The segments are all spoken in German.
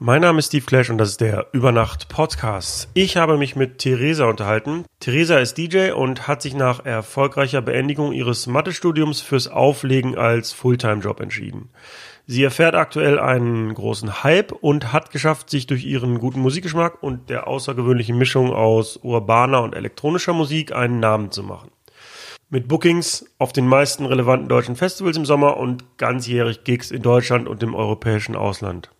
Mein Name ist Steve Clash und das ist der Übernacht Podcast. Ich habe mich mit Theresa unterhalten. Theresa ist DJ und hat sich nach erfolgreicher Beendigung ihres Mathestudiums fürs Auflegen als Fulltime-Job entschieden. Sie erfährt aktuell einen großen Hype und hat geschafft, sich durch ihren guten Musikgeschmack und der außergewöhnlichen Mischung aus urbaner und elektronischer Musik einen Namen zu machen. Mit Bookings auf den meisten relevanten deutschen Festivals im Sommer und ganzjährig Gigs in Deutschland und im europäischen Ausland.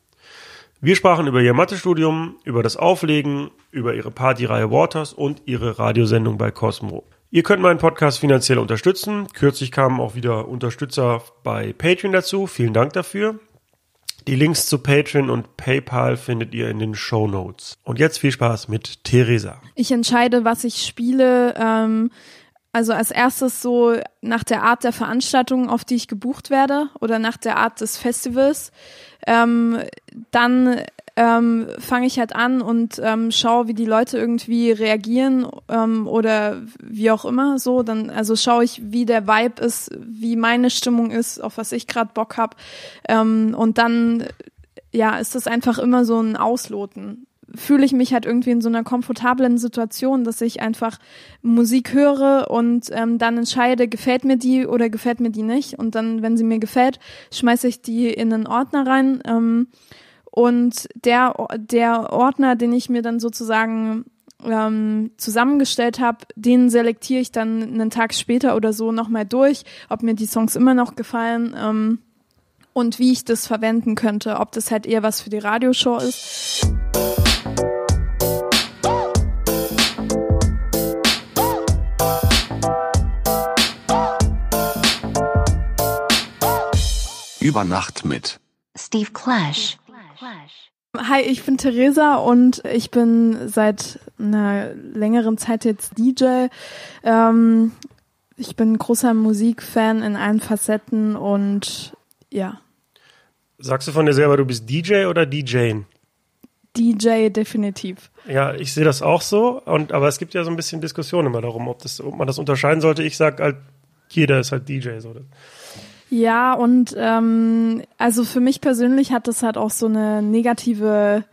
Wir sprachen über ihr Mathestudium, über das Auflegen, über ihre Partyreihe Waters und ihre Radiosendung bei Cosmo. Ihr könnt meinen Podcast finanziell unterstützen. Kürzlich kamen auch wieder Unterstützer bei Patreon dazu. Vielen Dank dafür. Die Links zu Patreon und PayPal findet ihr in den Show Notes. Und jetzt viel Spaß mit Theresa. Ich entscheide, was ich spiele. Ähm also als erstes so nach der Art der Veranstaltung, auf die ich gebucht werde oder nach der Art des Festivals. Ähm, dann ähm, fange ich halt an und ähm, schaue, wie die Leute irgendwie reagieren ähm, oder wie auch immer so. Dann also schaue ich, wie der Vibe ist, wie meine Stimmung ist, auf was ich gerade Bock hab. Ähm, und dann ja, ist das einfach immer so ein Ausloten fühle ich mich halt irgendwie in so einer komfortablen Situation, dass ich einfach Musik höre und ähm, dann entscheide, gefällt mir die oder gefällt mir die nicht. Und dann, wenn sie mir gefällt, schmeiße ich die in einen Ordner rein. Ähm, und der, der Ordner, den ich mir dann sozusagen ähm, zusammengestellt habe, den selektiere ich dann einen Tag später oder so nochmal durch, ob mir die Songs immer noch gefallen. Ähm, und wie ich das verwenden könnte, ob das halt eher was für die Radioshow ist. Über Nacht mit Steve Clash. Hi, ich bin Theresa und ich bin seit einer längeren Zeit jetzt DJ. Ähm, ich bin großer Musikfan in allen Facetten und ja. Sagst du von dir selber, du bist DJ oder DJing? DJ definitiv. Ja, ich sehe das auch so. Und aber es gibt ja so ein bisschen Diskussion immer darum, ob, das, ob man das unterscheiden sollte. Ich sag halt, jeder ist halt DJ. So. Ja, und ähm, also für mich persönlich hat das halt auch so eine negative,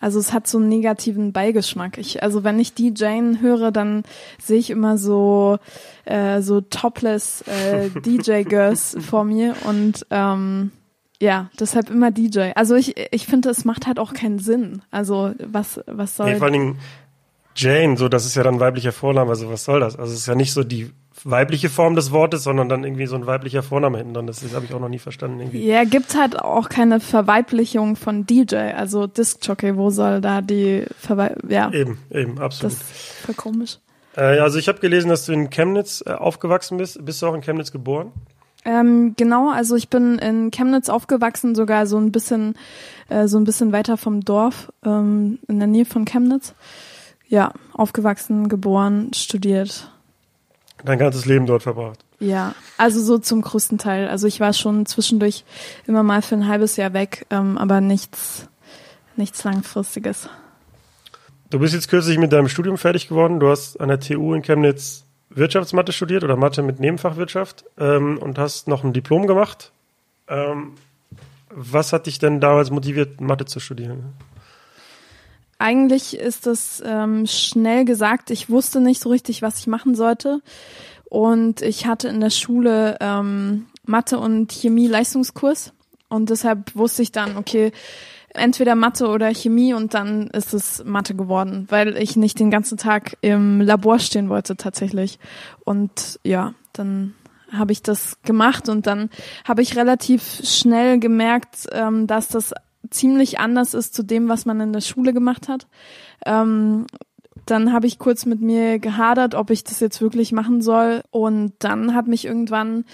also es hat so einen negativen Beigeschmack. Ich, also wenn ich DJen höre, dann sehe ich immer so äh, so topless äh, DJ-Girls vor mir und ähm, ja, deshalb immer DJ. Also ich, ich finde, es macht halt auch keinen Sinn. Also was, was soll. Nee, vor allen Dingen Jane, so das ist ja dann weiblicher Vorname, also was soll das? Also es ist ja nicht so die weibliche Form des Wortes, sondern dann irgendwie so ein weiblicher Vorname hinten dran. Das, das habe ich auch noch nie verstanden. Irgendwie. Ja, gibt halt auch keine Verweiblichung von DJ, also Disc-Jockey, wo soll da die Verweiblichung, ja. Eben, eben, absolut. Das ist voll komisch. Äh, also ich habe gelesen, dass du in Chemnitz äh, aufgewachsen bist. Bist du auch in Chemnitz geboren? Ähm, genau, also ich bin in Chemnitz aufgewachsen, sogar so ein bisschen, äh, so ein bisschen weiter vom Dorf, ähm, in der Nähe von Chemnitz. Ja, aufgewachsen, geboren, studiert dein ganzes Leben dort verbracht. Ja, also so zum größten Teil. Also ich war schon zwischendurch immer mal für ein halbes Jahr weg, ähm, aber nichts, nichts langfristiges. Du bist jetzt kürzlich mit deinem Studium fertig geworden. Du hast an der TU in Chemnitz Wirtschaftsmathe studiert oder Mathe mit Nebenfachwirtschaft ähm, und hast noch ein Diplom gemacht. Ähm, was hat dich denn damals motiviert, Mathe zu studieren? Eigentlich ist es ähm, schnell gesagt. Ich wusste nicht so richtig, was ich machen sollte. Und ich hatte in der Schule ähm, Mathe und Chemie Leistungskurs. Und deshalb wusste ich dann, okay, entweder Mathe oder Chemie und dann ist es Mathe geworden, weil ich nicht den ganzen Tag im Labor stehen wollte tatsächlich. Und ja, dann habe ich das gemacht und dann habe ich relativ schnell gemerkt, ähm, dass das ziemlich anders ist zu dem, was man in der Schule gemacht hat. Ähm, dann habe ich kurz mit mir gehadert, ob ich das jetzt wirklich machen soll. Und dann hat mich irgendwann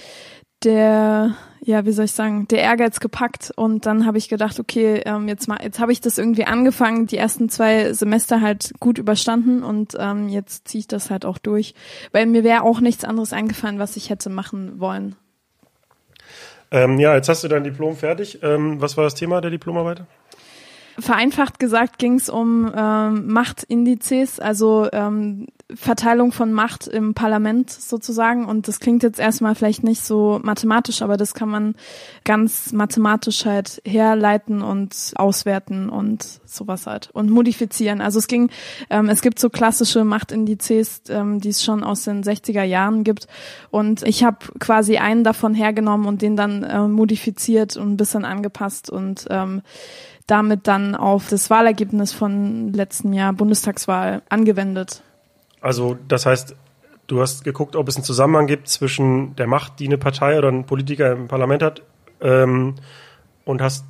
der, ja, wie soll ich sagen, der Ehrgeiz gepackt. Und dann habe ich gedacht, okay, ähm, jetzt mal, jetzt habe ich das irgendwie angefangen, die ersten zwei Semester halt gut überstanden und ähm, jetzt ziehe ich das halt auch durch. Weil mir wäre auch nichts anderes eingefallen, was ich hätte machen wollen. Ähm, ja, jetzt hast du dein Diplom fertig. Ähm, was war das Thema der Diplomarbeit? Vereinfacht gesagt ging es um ähm, Machtindizes, also ähm, Verteilung von Macht im Parlament sozusagen. Und das klingt jetzt erstmal vielleicht nicht so mathematisch, aber das kann man ganz mathematisch halt herleiten und auswerten und sowas halt und modifizieren. Also es ging, ähm, es gibt so klassische Machtindizes, ähm, die es schon aus den 60er Jahren gibt. Und ich habe quasi einen davon hergenommen und den dann äh, modifiziert und ein bisschen angepasst und ähm, damit dann auf das Wahlergebnis von letzten Jahr Bundestagswahl angewendet. Also das heißt, du hast geguckt, ob es einen Zusammenhang gibt zwischen der Macht, die eine Partei oder ein Politiker im Parlament hat, ähm, und hast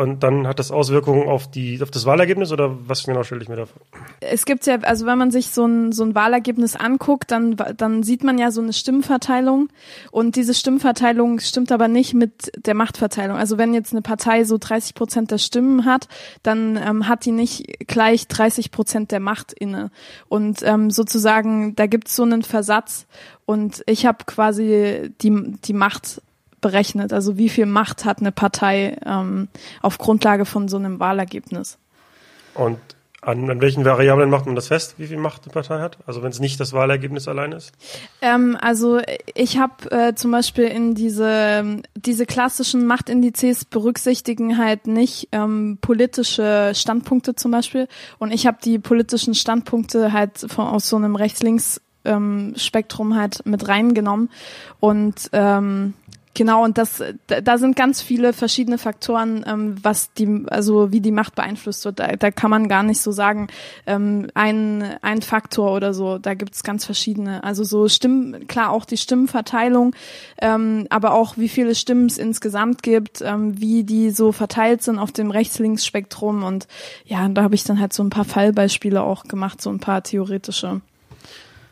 und dann hat das Auswirkungen auf die auf das Wahlergebnis oder was genau stelle ich mir da vor? Es gibt ja, also wenn man sich so ein, so ein Wahlergebnis anguckt, dann, dann sieht man ja so eine Stimmverteilung und diese Stimmverteilung stimmt aber nicht mit der Machtverteilung. Also wenn jetzt eine Partei so 30 Prozent der Stimmen hat, dann ähm, hat die nicht gleich 30 Prozent der Macht inne. Und ähm, sozusagen, da gibt es so einen Versatz und ich habe quasi die, die Macht berechnet. Also wie viel Macht hat eine Partei ähm, auf Grundlage von so einem Wahlergebnis. Und an, an welchen Variablen macht man das fest, wie viel Macht eine Partei hat? Also wenn es nicht das Wahlergebnis allein ist? Ähm, also ich habe äh, zum Beispiel in diese diese klassischen Machtindizes berücksichtigen halt nicht ähm, politische Standpunkte zum Beispiel. Und ich habe die politischen Standpunkte halt von, aus so einem Rechts-Links ähm, Spektrum halt mit reingenommen und ähm, Genau, und das, da sind ganz viele verschiedene Faktoren, ähm, was die, also wie die Macht beeinflusst wird. Da, da kann man gar nicht so sagen, ähm, ein, ein Faktor oder so. Da gibt's ganz verschiedene. Also so Stimmen, klar auch die Stimmenverteilung, ähm, aber auch wie viele Stimmen es insgesamt gibt, ähm, wie die so verteilt sind auf dem Rechts-Links-Spektrum. Und ja, da habe ich dann halt so ein paar Fallbeispiele auch gemacht, so ein paar theoretische.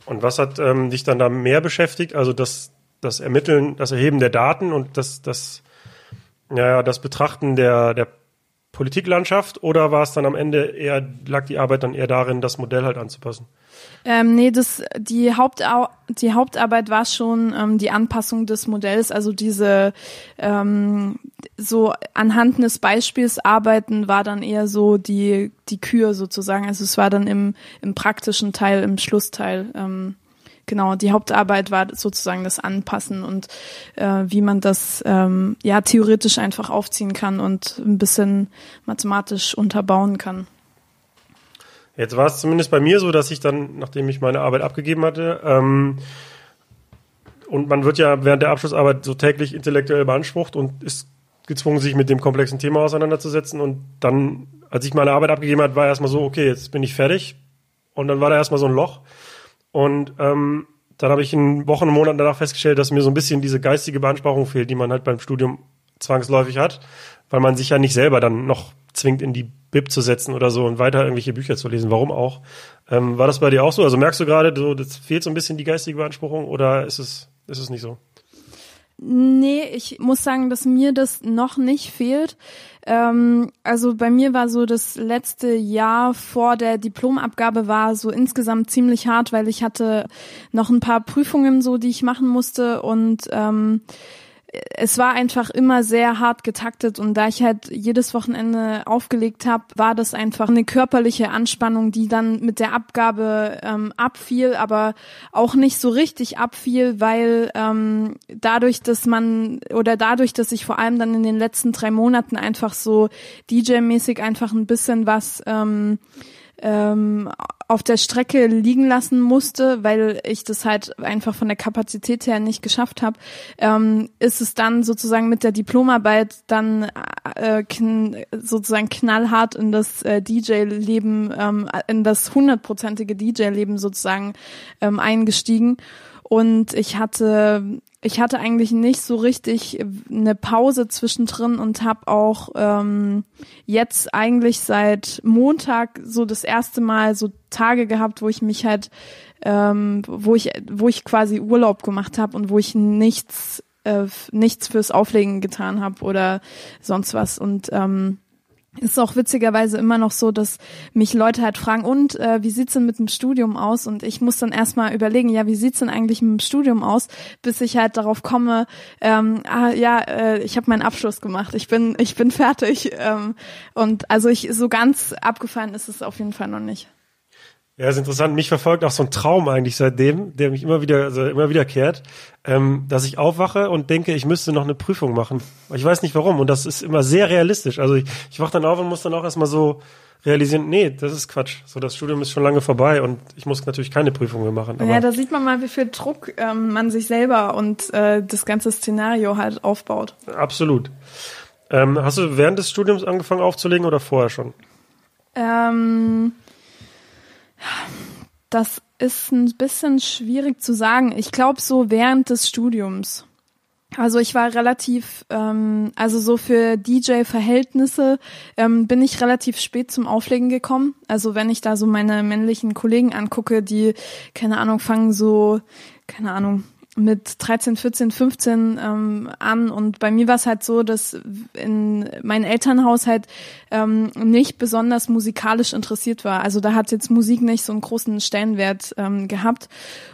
Und was hat ähm, dich dann da mehr beschäftigt? Also das das Ermitteln, das Erheben der Daten und das, das, ja, das Betrachten der, der Politiklandschaft oder war es dann am Ende eher, lag die Arbeit dann eher darin, das Modell halt anzupassen? Ähm, nee, das, die, Hauptau die Hauptarbeit war schon ähm, die Anpassung des Modells, also diese ähm, so anhand des Beispiels arbeiten war dann eher so die, die Kür sozusagen. Also es war dann im, im praktischen Teil, im Schlussteil. Ähm, genau, die Hauptarbeit war sozusagen das Anpassen und äh, wie man das ähm, ja theoretisch einfach aufziehen kann und ein bisschen mathematisch unterbauen kann. Jetzt war es zumindest bei mir so, dass ich dann, nachdem ich meine Arbeit abgegeben hatte, ähm, und man wird ja während der Abschlussarbeit so täglich intellektuell beansprucht und ist gezwungen, sich mit dem komplexen Thema auseinanderzusetzen. Und dann, als ich meine Arbeit abgegeben habe, war erstmal so, okay, jetzt bin ich fertig. Und dann war da erstmal so ein Loch. Und ähm, dann habe ich in Wochen und Monaten danach festgestellt, dass mir so ein bisschen diese geistige Beanspruchung fehlt, die man halt beim Studium zwangsläufig hat, weil man sich ja nicht selber dann noch zwingt, in die Bib zu setzen oder so und weiter irgendwelche Bücher zu lesen. Warum auch? Ähm, war das bei dir auch so? Also merkst du gerade, so, das fehlt so ein bisschen die geistige Beanspruchung oder ist es, ist es nicht so? Nee, ich muss sagen, dass mir das noch nicht fehlt. Ähm, also bei mir war so das letzte Jahr vor der Diplomabgabe war so insgesamt ziemlich hart, weil ich hatte noch ein paar Prüfungen so, die ich machen musste und ähm, es war einfach immer sehr hart getaktet und da ich halt jedes Wochenende aufgelegt habe, war das einfach eine körperliche Anspannung, die dann mit der Abgabe ähm, abfiel, aber auch nicht so richtig abfiel, weil ähm, dadurch, dass man oder dadurch, dass ich vor allem dann in den letzten drei Monaten einfach so DJ-mäßig einfach ein bisschen was ähm, ähm, auf der Strecke liegen lassen musste, weil ich das halt einfach von der Kapazität her nicht geschafft habe, ähm, ist es dann sozusagen mit der Diplomarbeit dann äh, kn sozusagen knallhart in das äh, DJ-Leben, ähm, in das hundertprozentige DJ-Leben sozusagen ähm, eingestiegen. Und ich hatte ich hatte eigentlich nicht so richtig eine Pause zwischendrin und habe auch ähm, jetzt eigentlich seit Montag so das erste Mal so Tage gehabt, wo ich mich halt, ähm, wo ich, wo ich quasi Urlaub gemacht habe und wo ich nichts, äh, nichts fürs Auflegen getan habe oder sonst was. Und ähm, ist auch witzigerweise immer noch so, dass mich Leute halt fragen, und äh, wie sieht's denn mit dem Studium aus? Und ich muss dann erstmal überlegen, ja, wie sieht's denn eigentlich mit dem Studium aus, bis ich halt darauf komme, ähm, ah, ja, äh, ich habe meinen Abschluss gemacht, ich bin, ich bin fertig. Ähm, und also ich so ganz abgefallen ist es auf jeden Fall noch nicht. Ja, ist interessant. Mich verfolgt auch so ein Traum eigentlich seitdem, der mich immer wieder, also immer wieder kehrt, ähm, dass ich aufwache und denke, ich müsste noch eine Prüfung machen. Ich weiß nicht warum. Und das ist immer sehr realistisch. Also ich, ich wach dann auf und muss dann auch erstmal so realisieren, nee, das ist Quatsch. So, das Studium ist schon lange vorbei und ich muss natürlich keine Prüfung mehr machen. ja, da sieht man mal, wie viel Druck ähm, man sich selber und äh, das ganze Szenario halt aufbaut. Absolut. Ähm, hast du während des Studiums angefangen aufzulegen oder vorher schon? Ähm das ist ein bisschen schwierig zu sagen. Ich glaube so während des Studiums. Also ich war relativ, ähm, also so für DJ-Verhältnisse ähm, bin ich relativ spät zum Auflegen gekommen. Also wenn ich da so meine männlichen Kollegen angucke, die, keine Ahnung, fangen so, keine Ahnung, mit 13, 14, 15 ähm, an. Und bei mir war es halt so, dass in mein Elternhaus halt ähm, nicht besonders musikalisch interessiert war. Also da hat jetzt Musik nicht so einen großen Stellenwert ähm, gehabt.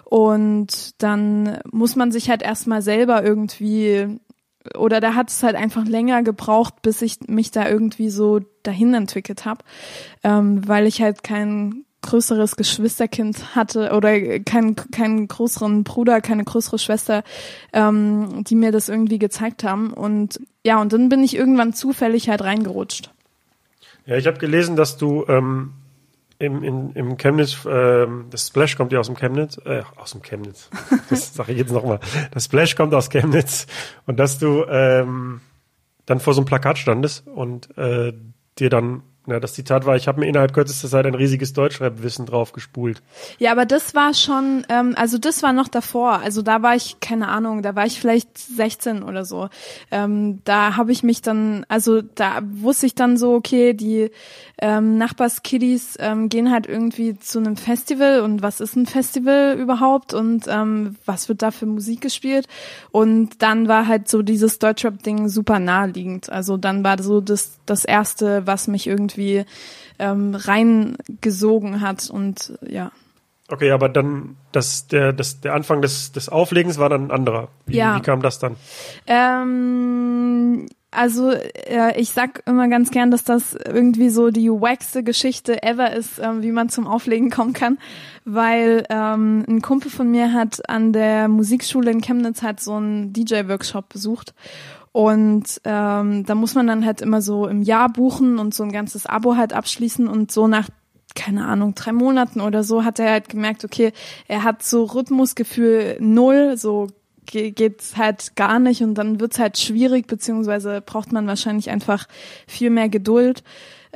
Und dann muss man sich halt erstmal selber irgendwie oder da hat es halt einfach länger gebraucht, bis ich mich da irgendwie so dahin entwickelt habe, ähm, weil ich halt kein größeres Geschwisterkind hatte oder keinen keinen größeren Bruder, keine größere Schwester, ähm, die mir das irgendwie gezeigt haben. Und ja, und dann bin ich irgendwann zufällig halt reingerutscht. Ja, ich habe gelesen, dass du ähm, im, in, im Chemnitz, ähm, das Splash kommt ja aus dem Chemnitz, äh, aus dem Chemnitz, das sage ich jetzt nochmal, das Splash kommt aus Chemnitz und dass du ähm, dann vor so einem Plakat standest und äh, dir dann ja, das Zitat war, ich habe mir innerhalb kürzester Zeit ein riesiges Deutschrap-Wissen drauf gespult. Ja, aber das war schon, ähm, also das war noch davor. Also da war ich, keine Ahnung, da war ich vielleicht 16 oder so. Ähm, da habe ich mich dann, also da wusste ich dann so, okay, die ähm, Nachbarskiddies ähm, gehen halt irgendwie zu einem Festival und was ist ein Festival überhaupt und ähm, was wird da für Musik gespielt? Und dann war halt so dieses Deutschrap-Ding super naheliegend. Also dann war so das, das erste, was mich irgendwie irgendwie ähm, reingesogen hat und ja. Okay, aber dann das, der, das, der Anfang des, des Auflegens war dann ein anderer. Wie, ja. wie kam das dann? Ähm, also äh, ich sag immer ganz gern, dass das irgendwie so die wackste Geschichte ever ist, ähm, wie man zum Auflegen kommen kann, weil ähm, ein Kumpel von mir hat an der Musikschule in Chemnitz halt so einen DJ-Workshop besucht und ähm, da muss man dann halt immer so im Jahr buchen und so ein ganzes Abo halt abschließen und so nach keine Ahnung, drei Monaten oder so hat er halt gemerkt, okay, er hat so Rhythmusgefühl null, so geht's halt gar nicht und dann wird's halt schwierig, beziehungsweise braucht man wahrscheinlich einfach viel mehr Geduld.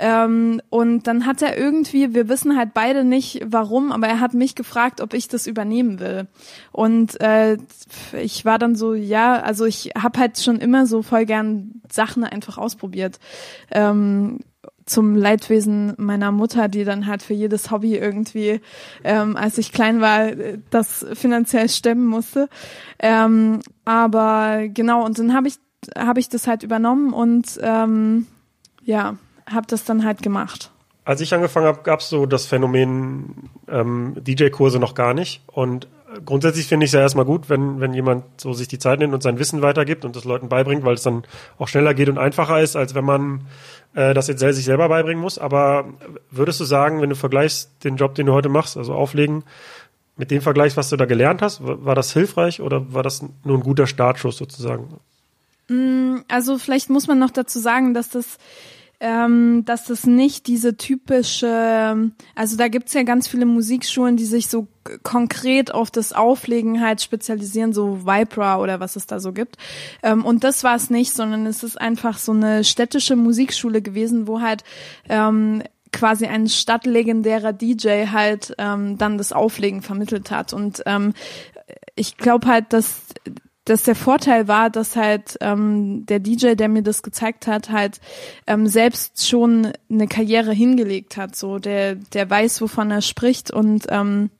Ähm, und dann hat er irgendwie, wir wissen halt beide nicht warum, aber er hat mich gefragt, ob ich das übernehmen will. Und äh, ich war dann so, ja, also ich habe halt schon immer so voll gern Sachen einfach ausprobiert. Ähm, zum Leidwesen meiner Mutter, die dann halt für jedes Hobby irgendwie, ähm, als ich klein war, das finanziell stemmen musste. Ähm, aber genau, und dann habe ich habe ich das halt übernommen und ähm, ja, habe das dann halt gemacht. Als ich angefangen habe, gab es so das Phänomen ähm, DJ-Kurse noch gar nicht. Und grundsätzlich finde ich es ja erstmal gut, wenn, wenn jemand so sich die Zeit nimmt und sein Wissen weitergibt und das Leuten beibringt, weil es dann auch schneller geht und einfacher ist, als wenn man äh, das jetzt sich selber beibringen muss. Aber würdest du sagen, wenn du vergleichst den Job, den du heute machst, also auflegen, mit dem Vergleich, was du da gelernt hast, war das hilfreich oder war das nur ein guter Startschuss sozusagen? Mm, also vielleicht muss man noch dazu sagen, dass das ähm, dass das nicht diese typische, also da gibt's ja ganz viele Musikschulen, die sich so konkret auf das Auflegen halt spezialisieren, so Vibra oder was es da so gibt. Ähm, und das war es nicht, sondern es ist einfach so eine städtische Musikschule gewesen, wo halt ähm, quasi ein stadtlegendärer DJ halt ähm, dann das Auflegen vermittelt hat. Und ähm, ich glaube halt, dass dass der Vorteil war, dass halt ähm, der DJ, der mir das gezeigt hat, halt ähm, selbst schon eine Karriere hingelegt hat. So, der, der weiß, wovon er spricht und ähm,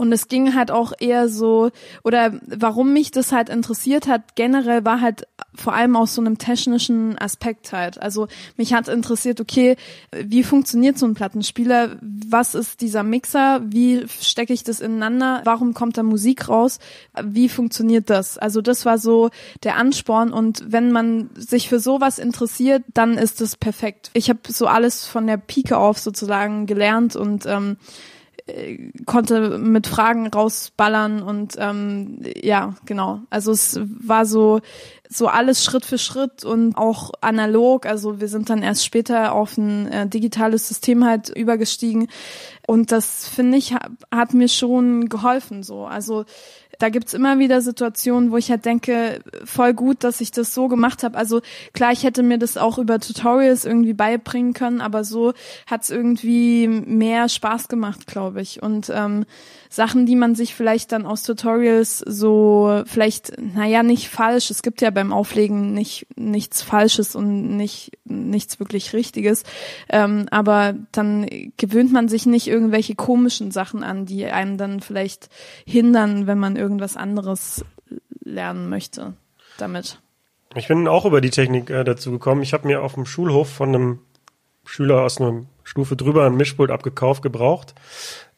Und es ging halt auch eher so, oder warum mich das halt interessiert hat, generell war halt vor allem aus so einem technischen Aspekt halt. Also mich hat interessiert, okay, wie funktioniert so ein Plattenspieler? Was ist dieser Mixer? Wie stecke ich das ineinander? Warum kommt da Musik raus? Wie funktioniert das? Also das war so der Ansporn und wenn man sich für sowas interessiert, dann ist das perfekt. Ich habe so alles von der Pike auf sozusagen gelernt und ähm, konnte mit Fragen rausballern und ähm, ja, genau. Also es war so so alles Schritt für Schritt und auch analog. Also wir sind dann erst später auf ein äh, digitales System halt übergestiegen und das finde ich hat mir schon geholfen so. Also da gibt's immer wieder Situationen, wo ich halt denke, voll gut, dass ich das so gemacht habe. Also klar, ich hätte mir das auch über Tutorials irgendwie beibringen können, aber so hat's irgendwie mehr Spaß gemacht, glaube ich. Und ähm, Sachen, die man sich vielleicht dann aus Tutorials so vielleicht, naja, nicht falsch. Es gibt ja beim Auflegen nicht nichts Falsches und nicht nichts wirklich Richtiges. Ähm, aber dann gewöhnt man sich nicht irgendwelche komischen Sachen an, die einem dann vielleicht hindern, wenn man irgendwas anderes lernen möchte damit. Ich bin auch über die Technik äh, dazu gekommen. Ich habe mir auf dem Schulhof von einem Schüler aus einer Stufe drüber ein Mischpult abgekauft, gebraucht.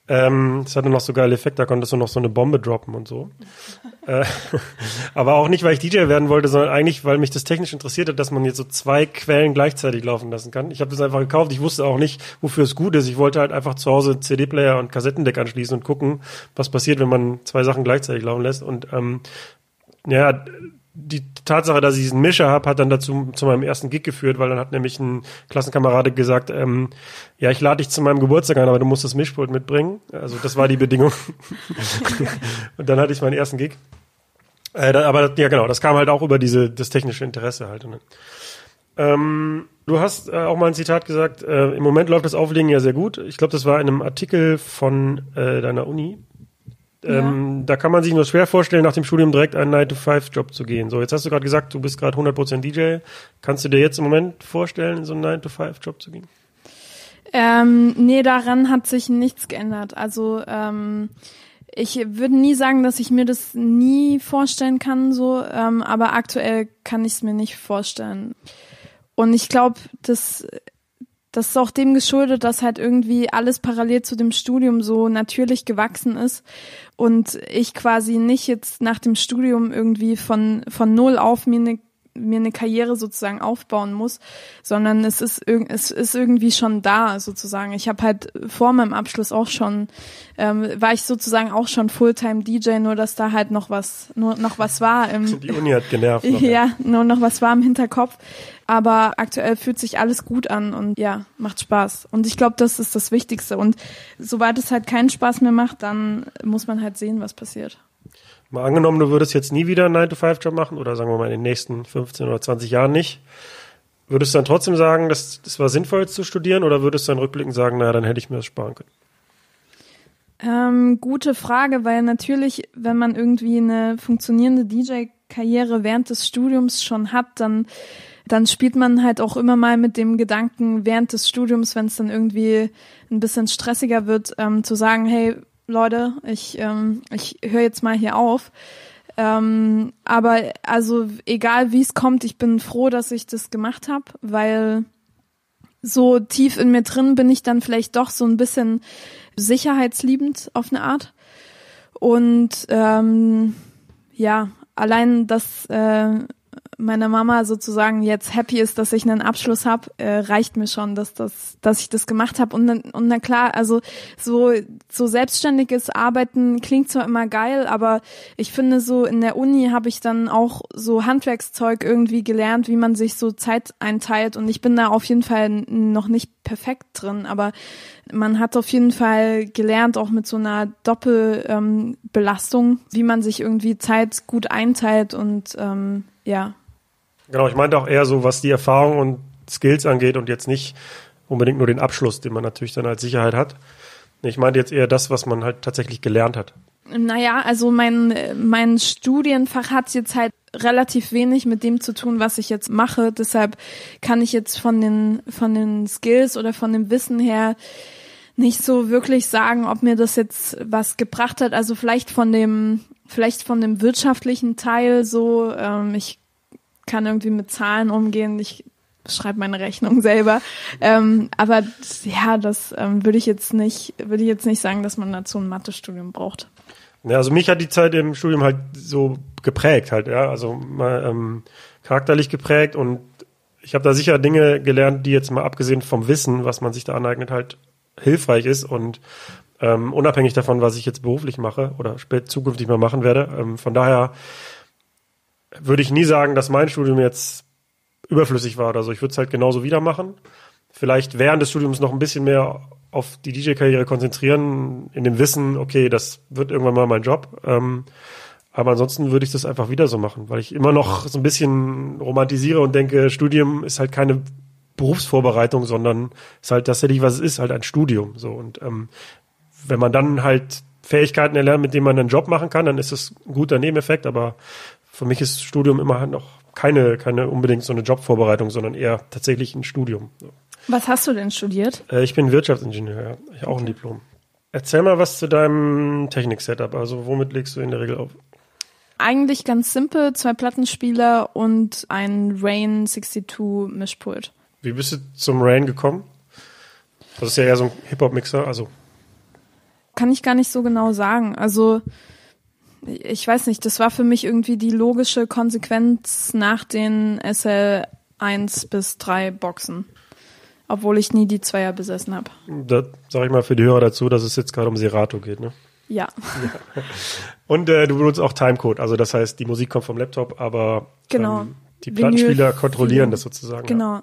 Ähm, das hatte noch so geile Effekte, da konntest du noch so eine Bombe droppen und so. äh, aber auch nicht, weil ich DJ werden wollte, sondern eigentlich, weil mich das technisch interessiert hat, dass man jetzt so zwei Quellen gleichzeitig laufen lassen kann. Ich habe das einfach gekauft. Ich wusste auch nicht, wofür es gut ist. Ich wollte halt einfach zu Hause CD-Player und Kassettendeck anschließen und gucken, was passiert, wenn man zwei Sachen gleichzeitig laufen lässt. Und ähm, ja, die Tatsache, dass ich diesen Mischer habe, hat dann dazu zu meinem ersten Gig geführt, weil dann hat nämlich ein Klassenkamerade gesagt, ähm, ja, ich lade dich zu meinem Geburtstag ein, aber du musst das Mischpult mitbringen. Also das war die Bedingung. und dann hatte ich meinen ersten Gig. Äh, da, aber ja, genau, das kam halt auch über diese das technische Interesse halt. Ne? Ähm, du hast äh, auch mal ein Zitat gesagt, äh, im Moment läuft das Auflegen ja sehr gut. Ich glaube, das war in einem Artikel von äh, deiner Uni, ähm, ja. Da kann man sich nur schwer vorstellen, nach dem Studium direkt einen 9-to-5-Job zu gehen. So, jetzt hast du gerade gesagt, du bist gerade 100% DJ. Kannst du dir jetzt im Moment vorstellen, in so einen 9-to-5-Job zu gehen? Ähm, nee, daran hat sich nichts geändert. Also ähm, ich würde nie sagen, dass ich mir das nie vorstellen kann, so, ähm, aber aktuell kann ich es mir nicht vorstellen. Und ich glaube, das das ist auch dem geschuldet, dass halt irgendwie alles parallel zu dem Studium so natürlich gewachsen ist und ich quasi nicht jetzt nach dem Studium irgendwie von, von null auf mir eine mir eine Karriere sozusagen aufbauen muss, sondern es ist, es ist irgendwie schon da sozusagen. Ich habe halt vor meinem Abschluss auch schon, ähm, war ich sozusagen auch schon Fulltime DJ, nur dass da halt noch was, nur noch was war. Im, Die Uni hat genervt. Noch, ja, ja, nur noch was war im Hinterkopf. Aber aktuell fühlt sich alles gut an und ja, macht Spaß. Und ich glaube, das ist das Wichtigste. Und sobald es halt keinen Spaß mehr macht, dann muss man halt sehen, was passiert. Mal angenommen, du würdest jetzt nie wieder einen 9-to-5-Job machen oder sagen wir mal in den nächsten 15 oder 20 Jahren nicht. Würdest du dann trotzdem sagen, dass das war sinnvoll zu studieren oder würdest du dann rückblickend sagen, naja, dann hätte ich mir das sparen können? Ähm, gute Frage, weil natürlich, wenn man irgendwie eine funktionierende DJ-Karriere während des Studiums schon hat, dann, dann spielt man halt auch immer mal mit dem Gedanken während des Studiums, wenn es dann irgendwie ein bisschen stressiger wird, ähm, zu sagen, hey, Leute, ich, ähm, ich höre jetzt mal hier auf. Ähm, aber also egal wie es kommt, ich bin froh, dass ich das gemacht habe, weil so tief in mir drin bin ich dann vielleicht doch so ein bisschen sicherheitsliebend auf eine Art. Und ähm, ja, allein das äh, meine Mama sozusagen jetzt happy ist, dass ich einen Abschluss habe, äh, reicht mir schon, dass das, dass ich das gemacht habe. Und, und na klar, also so so selbstständiges Arbeiten klingt zwar immer geil, aber ich finde so in der Uni habe ich dann auch so Handwerkszeug irgendwie gelernt, wie man sich so Zeit einteilt. Und ich bin da auf jeden Fall noch nicht perfekt drin, aber man hat auf jeden Fall gelernt, auch mit so einer Doppelbelastung, ähm, wie man sich irgendwie Zeit gut einteilt und ähm, ja, Genau, ich meinte auch eher so, was die Erfahrung und Skills angeht und jetzt nicht unbedingt nur den Abschluss, den man natürlich dann als Sicherheit hat. Ich meinte jetzt eher das, was man halt tatsächlich gelernt hat. Naja, also mein, mein Studienfach hat jetzt halt relativ wenig mit dem zu tun, was ich jetzt mache. Deshalb kann ich jetzt von den, von den Skills oder von dem Wissen her nicht so wirklich sagen, ob mir das jetzt was gebracht hat. Also vielleicht von dem, vielleicht von dem wirtschaftlichen Teil so. Ähm, ich kann irgendwie mit Zahlen umgehen. Ich schreibe meine Rechnung selber. Ähm, aber ja, das ähm, würde ich jetzt nicht, würde ich jetzt nicht sagen, dass man dazu ein Mathestudium braucht. Ja, also mich hat die Zeit im Studium halt so geprägt halt, ja, also mal ähm, charakterlich geprägt und ich habe da sicher Dinge gelernt, die jetzt mal abgesehen vom Wissen, was man sich da aneignet, halt hilfreich ist und ähm, unabhängig davon, was ich jetzt beruflich mache oder spät zukünftig mal machen werde. Ähm, von daher würde ich nie sagen, dass mein Studium jetzt überflüssig war oder so. Ich würde es halt genauso wieder machen. Vielleicht während des Studiums noch ein bisschen mehr auf die DJ-Karriere konzentrieren, in dem Wissen, okay, das wird irgendwann mal mein Job. Ähm, aber ansonsten würde ich das einfach wieder so machen, weil ich immer noch so ein bisschen romantisiere und denke, Studium ist halt keine Berufsvorbereitung, sondern ist halt tatsächlich, was es ist, halt ein Studium. So und ähm, wenn man dann halt Fähigkeiten erlernt, mit denen man einen Job machen kann, dann ist das ein guter Nebeneffekt. Aber für mich ist Studium immer halt noch keine, keine unbedingt so eine Jobvorbereitung, sondern eher tatsächlich ein Studium. Was hast du denn studiert? Äh, ich bin Wirtschaftsingenieur, ja. Ich habe auch ein Diplom. Erzähl mal was zu deinem Technik-Setup. Also womit legst du in der Regel auf? Eigentlich ganz simpel, zwei Plattenspieler und ein Rain 62 Mischpult. Wie bist du zum Rain gekommen? Das ist ja eher so ein Hip-Hop-Mixer, also. Kann ich gar nicht so genau sagen. Also, ich weiß nicht, das war für mich irgendwie die logische Konsequenz nach den SL 1 bis 3 Boxen. Obwohl ich nie die Zweier besessen habe. Da sage ich mal für die Hörer dazu, dass es jetzt gerade um Serato geht, ne? Ja. ja. Und äh, du benutzt auch Timecode, also das heißt, die Musik kommt vom Laptop, aber genau. ähm, die Plattenspieler Vinyl, kontrollieren das sozusagen. Genau.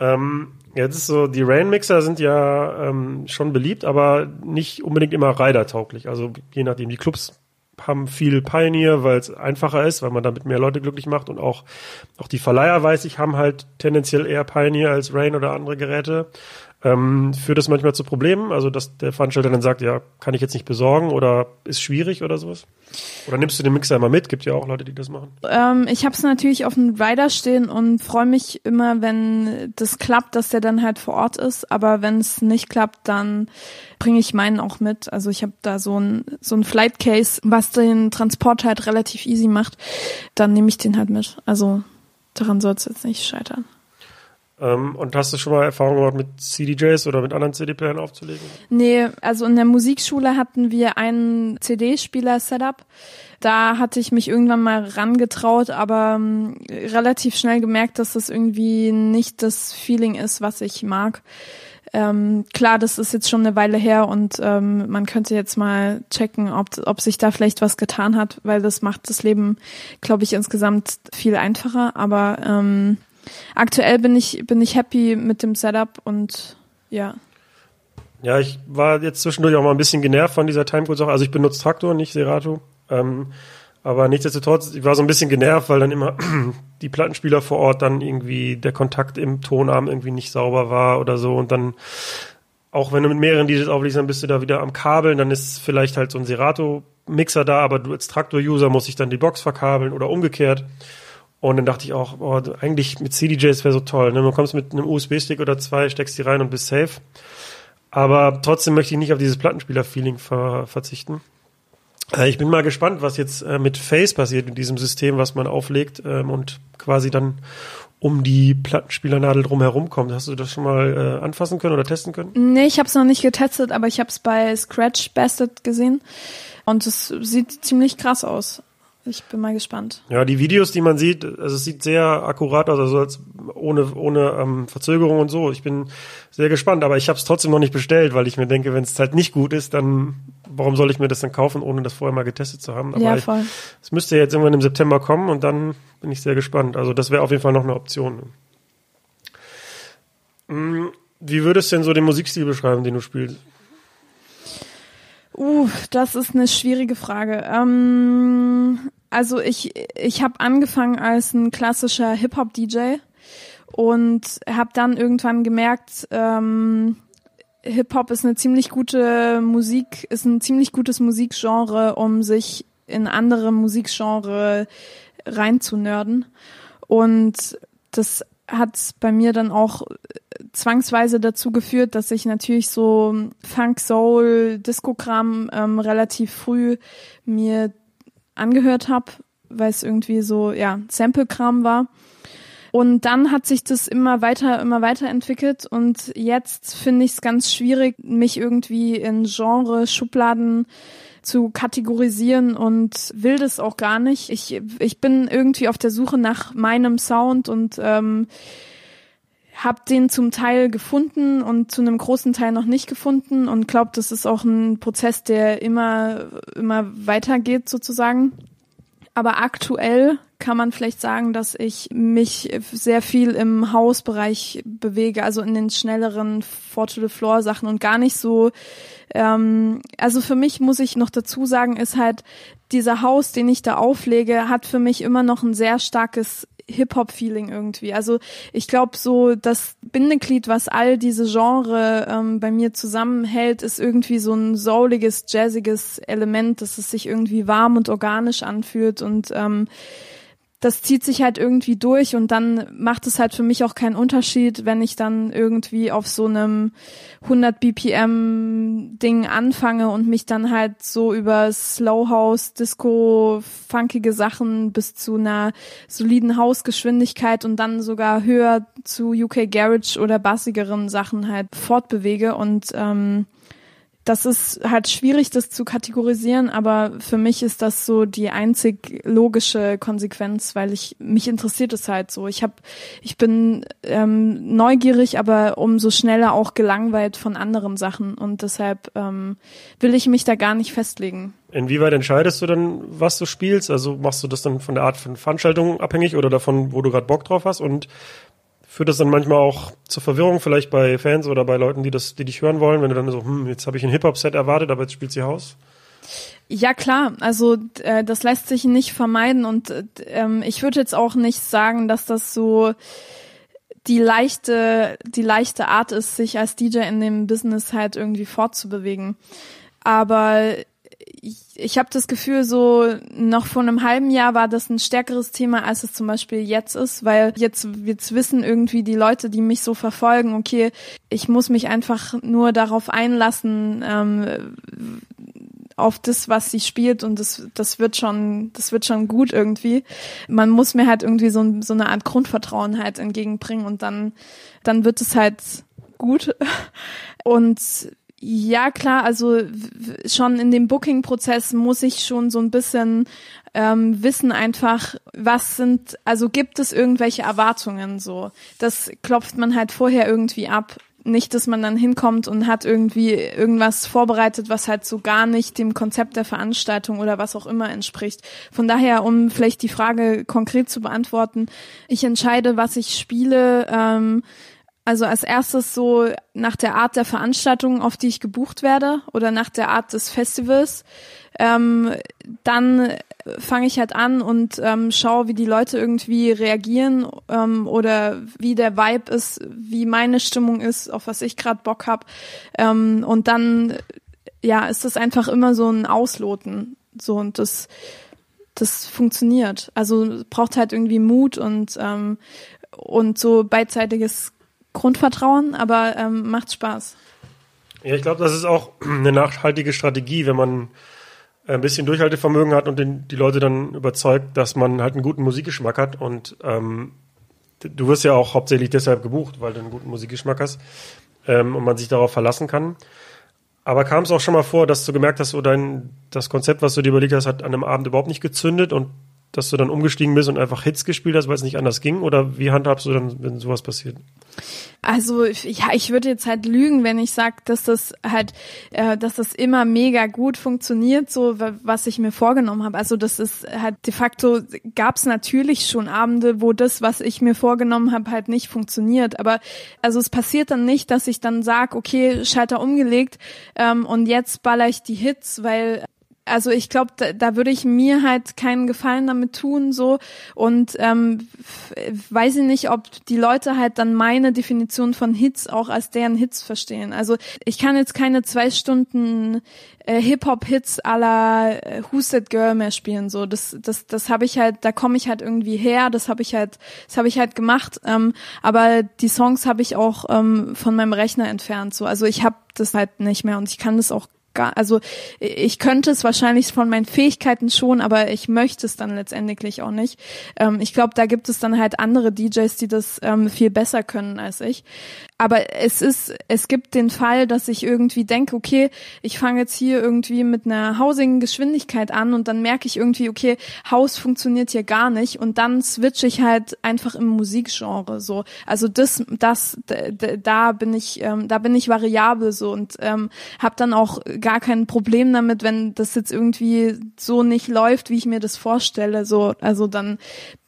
Ja. Ähm, jetzt ist so, die Rain-Mixer sind ja ähm, schon beliebt, aber nicht unbedingt immer rider-tauglich. Also je nachdem, die Clubs haben viel Pioneer, weil es einfacher ist, weil man damit mehr Leute glücklich macht und auch, auch die Verleiher, weiß ich, haben halt tendenziell eher Pioneer als Rain oder andere Geräte. Ähm, führt das manchmal zu Problemen? Also, dass der Veranstalter dann sagt, ja, kann ich jetzt nicht besorgen oder ist schwierig oder sowas? Oder nimmst du den Mixer immer mit? Gibt ja auch Leute, die das machen. Ähm, ich habe es natürlich auf dem Rider stehen und freue mich immer, wenn das klappt, dass der dann halt vor Ort ist. Aber wenn es nicht klappt, dann bringe ich meinen auch mit. Also ich habe da so ein so ein Flight Case, was den Transport halt relativ easy macht. Dann nehme ich den halt mit. Also daran soll es jetzt nicht scheitern. Ähm, und hast du schon mal Erfahrung gemacht mit CDJs oder mit anderen CD-Playern aufzulegen? Nee, also in der Musikschule hatten wir einen CD-Spieler-Setup. Da hatte ich mich irgendwann mal rangetraut, aber ähm, relativ schnell gemerkt, dass das irgendwie nicht das Feeling ist, was ich mag. Ähm, klar, das ist jetzt schon eine Weile her und ähm, man könnte jetzt mal checken, ob, ob sich da vielleicht was getan hat, weil das macht das Leben, glaube ich, insgesamt viel einfacher. Aber ähm, aktuell bin ich, bin ich happy mit dem Setup und ja. Ja, ich war jetzt zwischendurch auch mal ein bisschen genervt von dieser Timecode-Sache. Also ich benutze Traktor, nicht Serato. Ähm, aber nichtsdestotrotz, ich war so ein bisschen genervt, weil dann immer die Plattenspieler vor Ort dann irgendwie der Kontakt im Tonarm irgendwie nicht sauber war oder so. Und dann, auch wenn du mit mehreren DJs auflegst, dann bist du da wieder am Kabeln, dann ist vielleicht halt so ein Serato-Mixer da, aber du als Traktor-User musst dich dann die Box verkabeln oder umgekehrt. Und dann dachte ich auch, oh, eigentlich mit CDJs wäre so toll. Ne? Man kommst mit einem USB-Stick oder zwei, steckst die rein und bist safe. Aber trotzdem möchte ich nicht auf dieses Plattenspieler-Feeling ver verzichten. Äh, ich bin mal gespannt, was jetzt äh, mit Face passiert, mit diesem System, was man auflegt ähm, und quasi dann um die Plattenspielernadel drumherum kommt. Hast du das schon mal äh, anfassen können oder testen können? Nee, ich habe es noch nicht getestet, aber ich habe es bei Scratch Bastard gesehen und es sieht ziemlich krass aus. Ich bin mal gespannt. Ja, die Videos, die man sieht, also es sieht sehr akkurat aus, also als ohne ohne ähm, Verzögerung und so. Ich bin sehr gespannt, aber ich habe es trotzdem noch nicht bestellt, weil ich mir denke, wenn es halt nicht gut ist, dann warum soll ich mir das dann kaufen, ohne das vorher mal getestet zu haben? Aber ja, voll. es müsste jetzt irgendwann im September kommen und dann bin ich sehr gespannt. Also das wäre auf jeden Fall noch eine Option. Hm, wie würdest du denn so den Musikstil beschreiben, den du spielst? Uh, das ist eine schwierige Frage. Ähm, also ich, ich habe angefangen als ein klassischer Hip-Hop-DJ und habe dann irgendwann gemerkt, ähm, Hip-Hop ist eine ziemlich gute Musik, ist ein ziemlich gutes Musikgenre, um sich in andere Musikgenre reinzunörden. Und das hat bei mir dann auch zwangsweise dazu geführt, dass ich natürlich so Funk, Soul, Discogramm ähm, relativ früh mir angehört habe, weil es irgendwie so ja Sample-Kram war. Und dann hat sich das immer weiter, immer weiter entwickelt und jetzt finde ich es ganz schwierig, mich irgendwie in Genre, Schubladen zu kategorisieren und will das auch gar nicht. Ich, ich bin irgendwie auf der Suche nach meinem Sound und ähm, habe den zum Teil gefunden und zu einem großen Teil noch nicht gefunden und glaube, das ist auch ein Prozess, der immer immer weitergeht sozusagen. Aber aktuell kann man vielleicht sagen, dass ich mich sehr viel im Hausbereich bewege, also in den schnelleren Four to the Floor Sachen und gar nicht so. Ähm, also für mich muss ich noch dazu sagen, ist halt dieser Haus, den ich da auflege, hat für mich immer noch ein sehr starkes Hip-Hop-Feeling irgendwie. Also ich glaube, so das Bindeglied, was all diese Genre ähm, bei mir zusammenhält, ist irgendwie so ein souliges, jazziges Element, dass es sich irgendwie warm und organisch anfühlt und ähm, das zieht sich halt irgendwie durch und dann macht es halt für mich auch keinen Unterschied, wenn ich dann irgendwie auf so einem 100 BPM Ding anfange und mich dann halt so über Slow House, Disco, funkige Sachen bis zu einer soliden Hausgeschwindigkeit und dann sogar höher zu UK Garage oder bassigeren Sachen halt fortbewege und ähm, das ist halt schwierig, das zu kategorisieren, aber für mich ist das so die einzig logische Konsequenz, weil ich mich interessiert es halt so. Ich habe, ich bin ähm, neugierig, aber umso schneller auch gelangweilt von anderen Sachen und deshalb ähm, will ich mich da gar nicht festlegen. Inwieweit entscheidest du dann, was du spielst? Also machst du das dann von der Art von Veranstaltung abhängig oder davon, wo du gerade Bock drauf hast? Und führt das dann manchmal auch zur Verwirrung vielleicht bei Fans oder bei Leuten, die das, die dich hören wollen, wenn du dann so, hm, jetzt habe ich ein Hip-Hop-Set erwartet, aber jetzt spielt sie Haus? Ja klar, also äh, das lässt sich nicht vermeiden und ähm, ich würde jetzt auch nicht sagen, dass das so die leichte, die leichte Art ist, sich als DJ in dem Business halt irgendwie fortzubewegen. Aber ich, habe das Gefühl, so noch vor einem halben Jahr war das ein stärkeres Thema, als es zum Beispiel jetzt ist, weil jetzt, jetzt wissen irgendwie die Leute, die mich so verfolgen, okay, ich muss mich einfach nur darauf einlassen, ähm, auf das, was sie spielt und das, das wird schon, das wird schon gut irgendwie. Man muss mir halt irgendwie so, so eine Art Grundvertrauen halt entgegenbringen und dann, dann wird es halt gut. Und ja, klar, also schon in dem Booking-Prozess muss ich schon so ein bisschen ähm, wissen einfach, was sind, also gibt es irgendwelche Erwartungen so. Das klopft man halt vorher irgendwie ab. Nicht, dass man dann hinkommt und hat irgendwie irgendwas vorbereitet, was halt so gar nicht dem Konzept der Veranstaltung oder was auch immer entspricht. Von daher, um vielleicht die Frage konkret zu beantworten, ich entscheide, was ich spiele. Ähm, also als erstes so nach der Art der Veranstaltung, auf die ich gebucht werde oder nach der Art des Festivals. Ähm, dann fange ich halt an und ähm, schaue, wie die Leute irgendwie reagieren ähm, oder wie der Vibe ist, wie meine Stimmung ist, auf was ich gerade Bock hab. Ähm, und dann ja, ist das einfach immer so ein Ausloten. So und das das funktioniert. Also braucht halt irgendwie Mut und ähm, und so beidseitiges Grundvertrauen, aber ähm, macht Spaß. Ja, ich glaube, das ist auch eine nachhaltige Strategie, wenn man ein bisschen Durchhaltevermögen hat und den, die Leute dann überzeugt, dass man halt einen guten Musikgeschmack hat und ähm, du wirst ja auch hauptsächlich deshalb gebucht, weil du einen guten Musikgeschmack hast ähm, und man sich darauf verlassen kann. Aber kam es auch schon mal vor, dass du gemerkt hast, so dein, das Konzept, was du dir überlegt hast, hat an einem Abend überhaupt nicht gezündet und dass du dann umgestiegen bist und einfach Hits gespielt hast, weil es nicht anders ging? Oder wie handhabst du dann, wenn sowas passiert? Also ja, ich würde jetzt halt lügen, wenn ich sage, dass das halt, äh, dass das immer mega gut funktioniert, so was ich mir vorgenommen habe. Also das ist halt de facto gab es natürlich schon Abende, wo das, was ich mir vorgenommen habe, halt nicht funktioniert. Aber also es passiert dann nicht, dass ich dann sage, okay, Schalter umgelegt ähm, und jetzt baller ich die Hits, weil also ich glaube, da, da würde ich mir halt keinen Gefallen damit tun, so und ähm, weiß ich nicht, ob die Leute halt dann meine Definition von Hits auch als deren Hits verstehen. Also ich kann jetzt keine zwei Stunden äh, Hip-Hop-Hits la äh, Who's That Girl mehr spielen. So, das, das, das habe ich halt, da komme ich halt irgendwie her, das habe ich halt, das habe ich halt gemacht. Ähm, aber die Songs habe ich auch ähm, von meinem Rechner entfernt. So, also ich habe das halt nicht mehr und ich kann das auch gar, also ich könnte es wahrscheinlich von meinen Fähigkeiten schon, aber ich möchte es dann letztendlich auch nicht. Ähm, ich glaube, da gibt es dann halt andere DJs, die das ähm, viel besser können als ich. Aber es ist, es gibt den Fall, dass ich irgendwie denke, okay, ich fange jetzt hier irgendwie mit einer hausigen Geschwindigkeit an und dann merke ich irgendwie, okay, Haus funktioniert hier gar nicht und dann switche ich halt einfach im Musikgenre so. Also das, das, da bin ich, ähm, da bin ich variabel so und ähm, habe dann auch gar kein Problem damit, wenn das jetzt irgendwie so nicht läuft, wie ich mir das vorstelle. So, also dann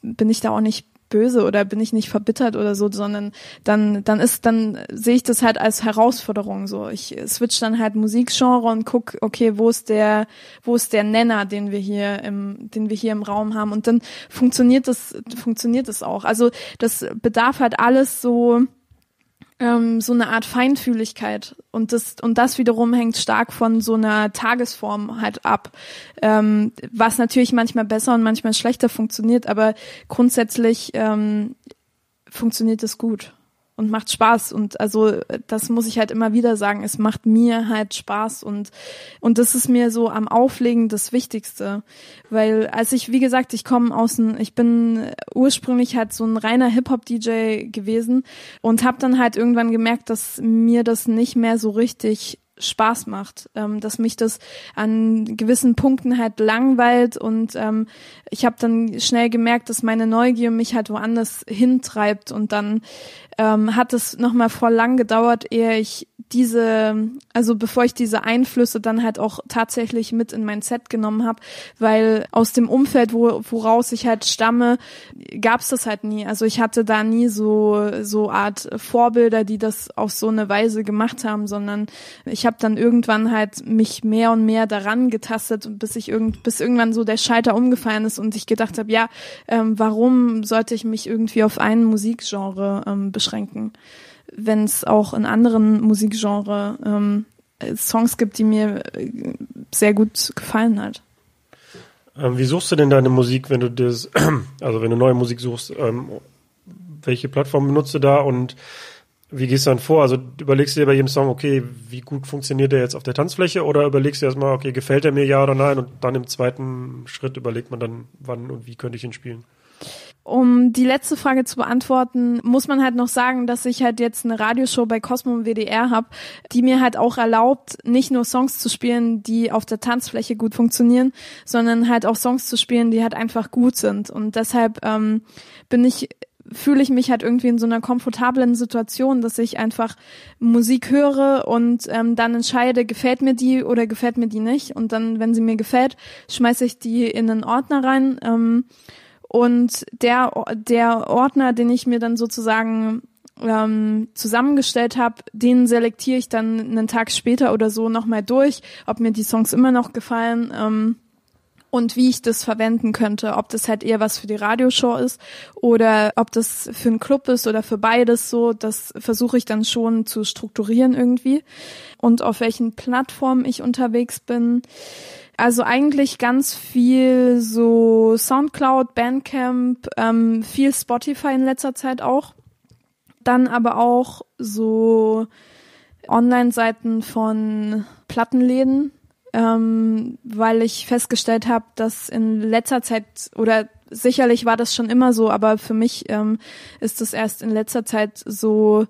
bin ich da auch nicht böse oder bin ich nicht verbittert oder so, sondern dann, dann ist, dann sehe ich das halt als Herausforderung so. Ich switch dann halt Musikgenre und guck, okay, wo ist der, wo ist der Nenner, den wir hier im, den wir hier im Raum haben und dann funktioniert das, funktioniert das auch. Also das bedarf halt alles so, ähm, so eine Art Feinfühligkeit. Und das und das wiederum hängt stark von so einer Tagesform halt ab, ähm, was natürlich manchmal besser und manchmal schlechter funktioniert, aber grundsätzlich ähm, funktioniert es gut und macht Spaß. Und also das muss ich halt immer wieder sagen, es macht mir halt Spaß und und das ist mir so am Auflegen das Wichtigste, weil als ich wie gesagt, ich komme aus ein, ich bin ursprünglich halt so ein reiner Hip Hop DJ gewesen und habe dann halt irgendwann gemerkt, dass mir das nicht mehr so richtig Spaß macht, ähm, dass mich das an gewissen Punkten halt langweilt und ähm, ich habe dann schnell gemerkt, dass meine Neugier mich halt woanders hintreibt und dann ähm, hat es nochmal voll lang gedauert, ehe ich diese, also bevor ich diese Einflüsse dann halt auch tatsächlich mit in mein Set genommen habe, weil aus dem Umfeld, wo, woraus ich halt stamme, gab's das halt nie. Also ich hatte da nie so so Art Vorbilder, die das auf so eine Weise gemacht haben, sondern ich habe dann irgendwann halt mich mehr und mehr daran getastet, bis ich irgend bis irgendwann so der Scheiter umgefallen ist und ich gedacht habe, ja, ähm, warum sollte ich mich irgendwie auf einen Musikgenre ähm, beschränken? Wenn es auch in anderen Musikgenre ähm, Songs gibt, die mir äh, sehr gut gefallen hat. Ähm, wie suchst du denn deine Musik, wenn du das, also wenn du neue Musik suchst, ähm, welche Plattform benutzt du da und wie gehst du dann vor? Also überlegst du dir bei jedem Song, okay, wie gut funktioniert der jetzt auf der Tanzfläche oder überlegst du erstmal, okay, gefällt er mir ja oder nein und dann im zweiten Schritt überlegt man dann, wann und wie könnte ich ihn spielen? Um die letzte Frage zu beantworten, muss man halt noch sagen, dass ich halt jetzt eine Radioshow bei Cosmo und WDR habe, die mir halt auch erlaubt, nicht nur Songs zu spielen, die auf der Tanzfläche gut funktionieren, sondern halt auch Songs zu spielen, die halt einfach gut sind. Und deshalb ähm, bin ich fühle ich mich halt irgendwie in so einer komfortablen Situation, dass ich einfach Musik höre und ähm, dann entscheide, gefällt mir die oder gefällt mir die nicht. Und dann, wenn sie mir gefällt, schmeiße ich die in einen Ordner rein. Ähm, und der, der Ordner, den ich mir dann sozusagen ähm, zusammengestellt habe, den selektiere ich dann einen Tag später oder so nochmal durch, ob mir die Songs immer noch gefallen ähm, und wie ich das verwenden könnte, ob das halt eher was für die Radioshow ist oder ob das für einen Club ist oder für beides so, das versuche ich dann schon zu strukturieren irgendwie und auf welchen Plattformen ich unterwegs bin. Also eigentlich ganz viel so Soundcloud, Bandcamp, ähm, viel Spotify in letzter Zeit auch. Dann aber auch so Online-Seiten von Plattenläden, ähm, weil ich festgestellt habe, dass in letzter Zeit oder sicherlich war das schon immer so, aber für mich ähm, ist es erst in letzter Zeit so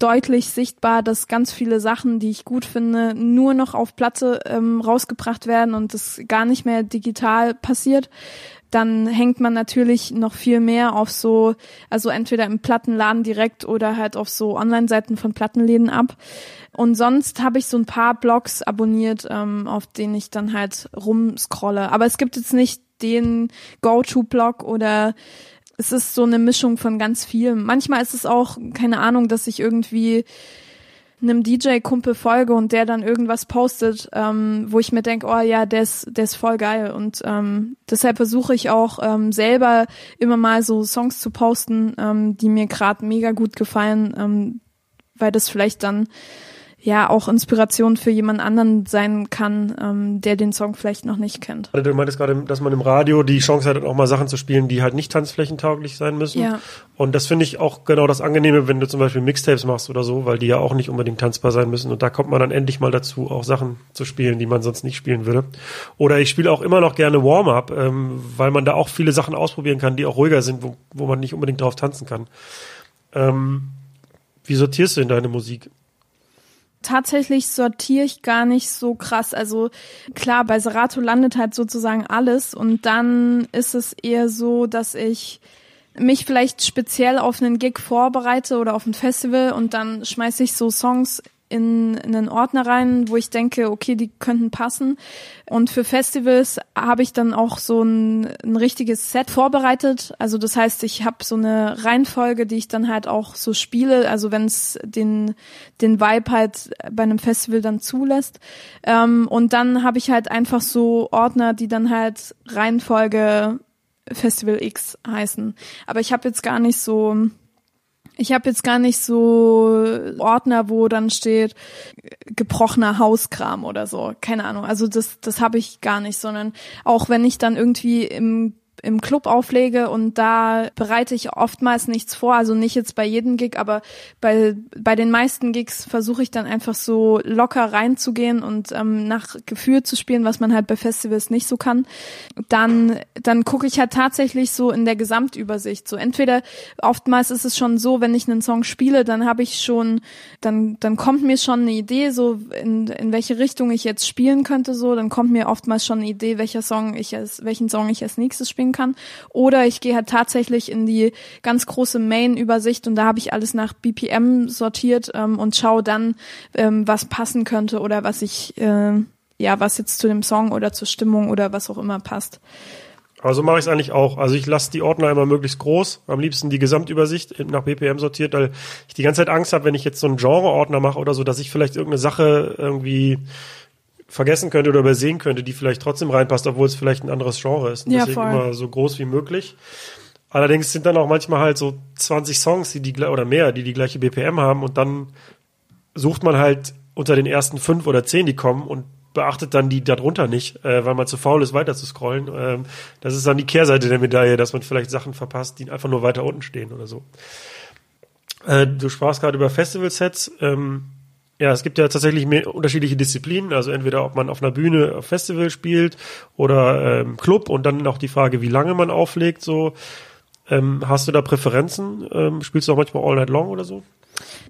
deutlich sichtbar, dass ganz viele Sachen, die ich gut finde, nur noch auf Platte ähm, rausgebracht werden und das gar nicht mehr digital passiert. Dann hängt man natürlich noch viel mehr auf so, also entweder im Plattenladen direkt oder halt auf so Online-Seiten von Plattenläden ab. Und sonst habe ich so ein paar Blogs abonniert, ähm, auf denen ich dann halt rumscrolle. Aber es gibt jetzt nicht den Go-To-Blog oder es ist so eine Mischung von ganz viel. Manchmal ist es auch, keine Ahnung, dass ich irgendwie einem DJ-Kumpel folge und der dann irgendwas postet, ähm, wo ich mir denke, oh ja, der ist, der ist voll geil. Und ähm, deshalb versuche ich auch ähm, selber immer mal so Songs zu posten, ähm, die mir gerade mega gut gefallen, ähm, weil das vielleicht dann ja auch Inspiration für jemand anderen sein kann, ähm, der den Song vielleicht noch nicht kennt. Du meintest gerade, dass man im Radio die Chance hat, auch mal Sachen zu spielen, die halt nicht tanzflächentauglich sein müssen. Ja. Und das finde ich auch genau das Angenehme, wenn du zum Beispiel Mixtapes machst oder so, weil die ja auch nicht unbedingt tanzbar sein müssen. Und da kommt man dann endlich mal dazu, auch Sachen zu spielen, die man sonst nicht spielen würde. Oder ich spiele auch immer noch gerne Warm-Up, ähm, weil man da auch viele Sachen ausprobieren kann, die auch ruhiger sind, wo, wo man nicht unbedingt drauf tanzen kann. Ähm, wie sortierst du in deine Musik? Tatsächlich sortiere ich gar nicht so krass. Also klar, bei Serato landet halt sozusagen alles und dann ist es eher so, dass ich mich vielleicht speziell auf einen Gig vorbereite oder auf ein Festival und dann schmeiße ich so Songs in, in einen Ordner rein, wo ich denke, okay, die könnten passen. Und für Festivals habe ich dann auch so ein, ein richtiges Set vorbereitet. Also das heißt, ich habe so eine Reihenfolge, die ich dann halt auch so spiele. Also wenn es den, den Vibe halt bei einem Festival dann zulässt. Ähm, und dann habe ich halt einfach so Ordner, die dann halt Reihenfolge Festival X heißen. Aber ich habe jetzt gar nicht so ich habe jetzt gar nicht so Ordner, wo dann steht gebrochener Hauskram oder so. Keine Ahnung. Also das, das habe ich gar nicht, sondern auch wenn ich dann irgendwie im im Club auflege und da bereite ich oftmals nichts vor, also nicht jetzt bei jedem Gig, aber bei, bei den meisten Gigs versuche ich dann einfach so locker reinzugehen und ähm, nach Gefühl zu spielen, was man halt bei Festivals nicht so kann. Dann, dann gucke ich halt tatsächlich so in der Gesamtübersicht. So entweder oftmals ist es schon so, wenn ich einen Song spiele, dann habe ich schon, dann, dann kommt mir schon eine Idee, so in, in welche Richtung ich jetzt spielen könnte, so, dann kommt mir oftmals schon eine Idee, welcher Song ich als, welchen Song ich als nächstes spielen spielen kann. Oder ich gehe halt tatsächlich in die ganz große Main-Übersicht und da habe ich alles nach BPM sortiert ähm, und schaue dann, ähm, was passen könnte oder was ich, äh, ja, was jetzt zu dem Song oder zur Stimmung oder was auch immer passt. Aber so mache ich es eigentlich auch. Also ich lasse die Ordner immer möglichst groß, am liebsten die Gesamtübersicht nach BPM sortiert, weil ich die ganze Zeit Angst habe, wenn ich jetzt so einen Genre-Ordner mache oder so, dass ich vielleicht irgendeine Sache irgendwie vergessen könnte oder übersehen könnte, die vielleicht trotzdem reinpasst, obwohl es vielleicht ein anderes Genre ist. Und ja, deswegen voll. immer so groß wie möglich. Allerdings sind dann auch manchmal halt so 20 Songs, die die oder mehr, die die gleiche BPM haben und dann sucht man halt unter den ersten fünf oder zehn, die kommen und beachtet dann die darunter nicht, äh, weil man zu faul ist, weiter zu scrollen. Ähm, das ist dann die Kehrseite der Medaille, dass man vielleicht Sachen verpasst, die einfach nur weiter unten stehen oder so. Äh, du sprachst gerade über Festival-Sets. Ähm, ja, es gibt ja tatsächlich mehr unterschiedliche Disziplinen, also entweder ob man auf einer Bühne auf Festival spielt oder ähm, Club und dann noch die Frage, wie lange man auflegt. So, ähm, hast du da Präferenzen? Ähm, spielst du auch manchmal All Night Long oder so?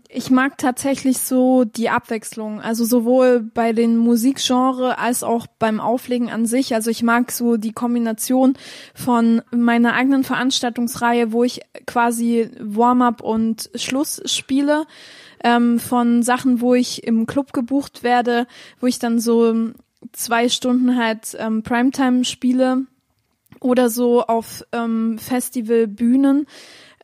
Ich mag tatsächlich so die Abwechslung, also sowohl bei den Musikgenre als auch beim Auflegen an sich. Also ich mag so die Kombination von meiner eigenen Veranstaltungsreihe, wo ich quasi Warm-up und Schluss spiele ähm, von Sachen, wo ich im Club gebucht werde, wo ich dann so zwei Stunden halt ähm, Primetime spiele oder so auf ähm, Festivalbühnen.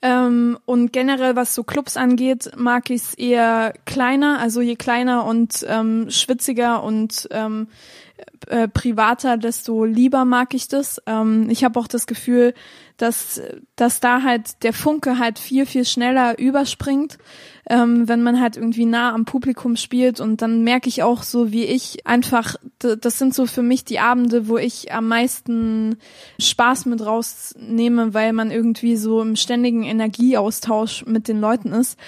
Ähm, und generell, was so Clubs angeht, mag ich es eher kleiner, also je kleiner und ähm, schwitziger und ähm, äh, privater, desto lieber mag ich das. Ähm, ich habe auch das Gefühl, dass, dass da halt der Funke halt viel, viel schneller überspringt, ähm, wenn man halt irgendwie nah am Publikum spielt. Und dann merke ich auch so, wie ich einfach, das sind so für mich die Abende, wo ich am meisten Spaß mit rausnehme, weil man irgendwie so im ständigen Energieaustausch mit den Leuten ist.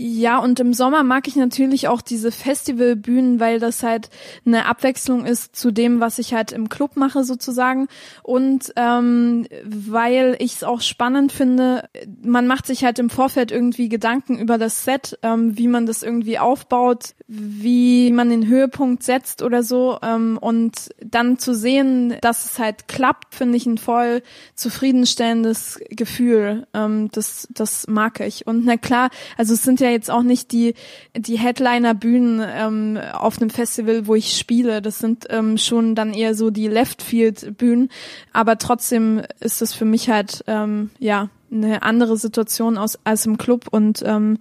Ja, und im Sommer mag ich natürlich auch diese Festivalbühnen, weil das halt eine Abwechslung ist zu dem, was ich halt im Club mache sozusagen. Und ähm, weil ich es auch spannend finde, man macht sich halt im Vorfeld irgendwie Gedanken über das Set, ähm, wie man das irgendwie aufbaut, wie man den Höhepunkt setzt oder so. Ähm, und dann zu sehen, dass es halt klappt, finde ich ein voll zufriedenstellendes Gefühl. Ähm, das, das mag ich. Und na klar, also es sind ja ja jetzt auch nicht die, die Headliner-Bühnen ähm, auf einem Festival, wo ich spiele. Das sind ähm, schon dann eher so die Left-Field-Bühnen. Aber trotzdem ist das für mich halt, ähm, ja, eine andere Situation aus, als im Club und ähm,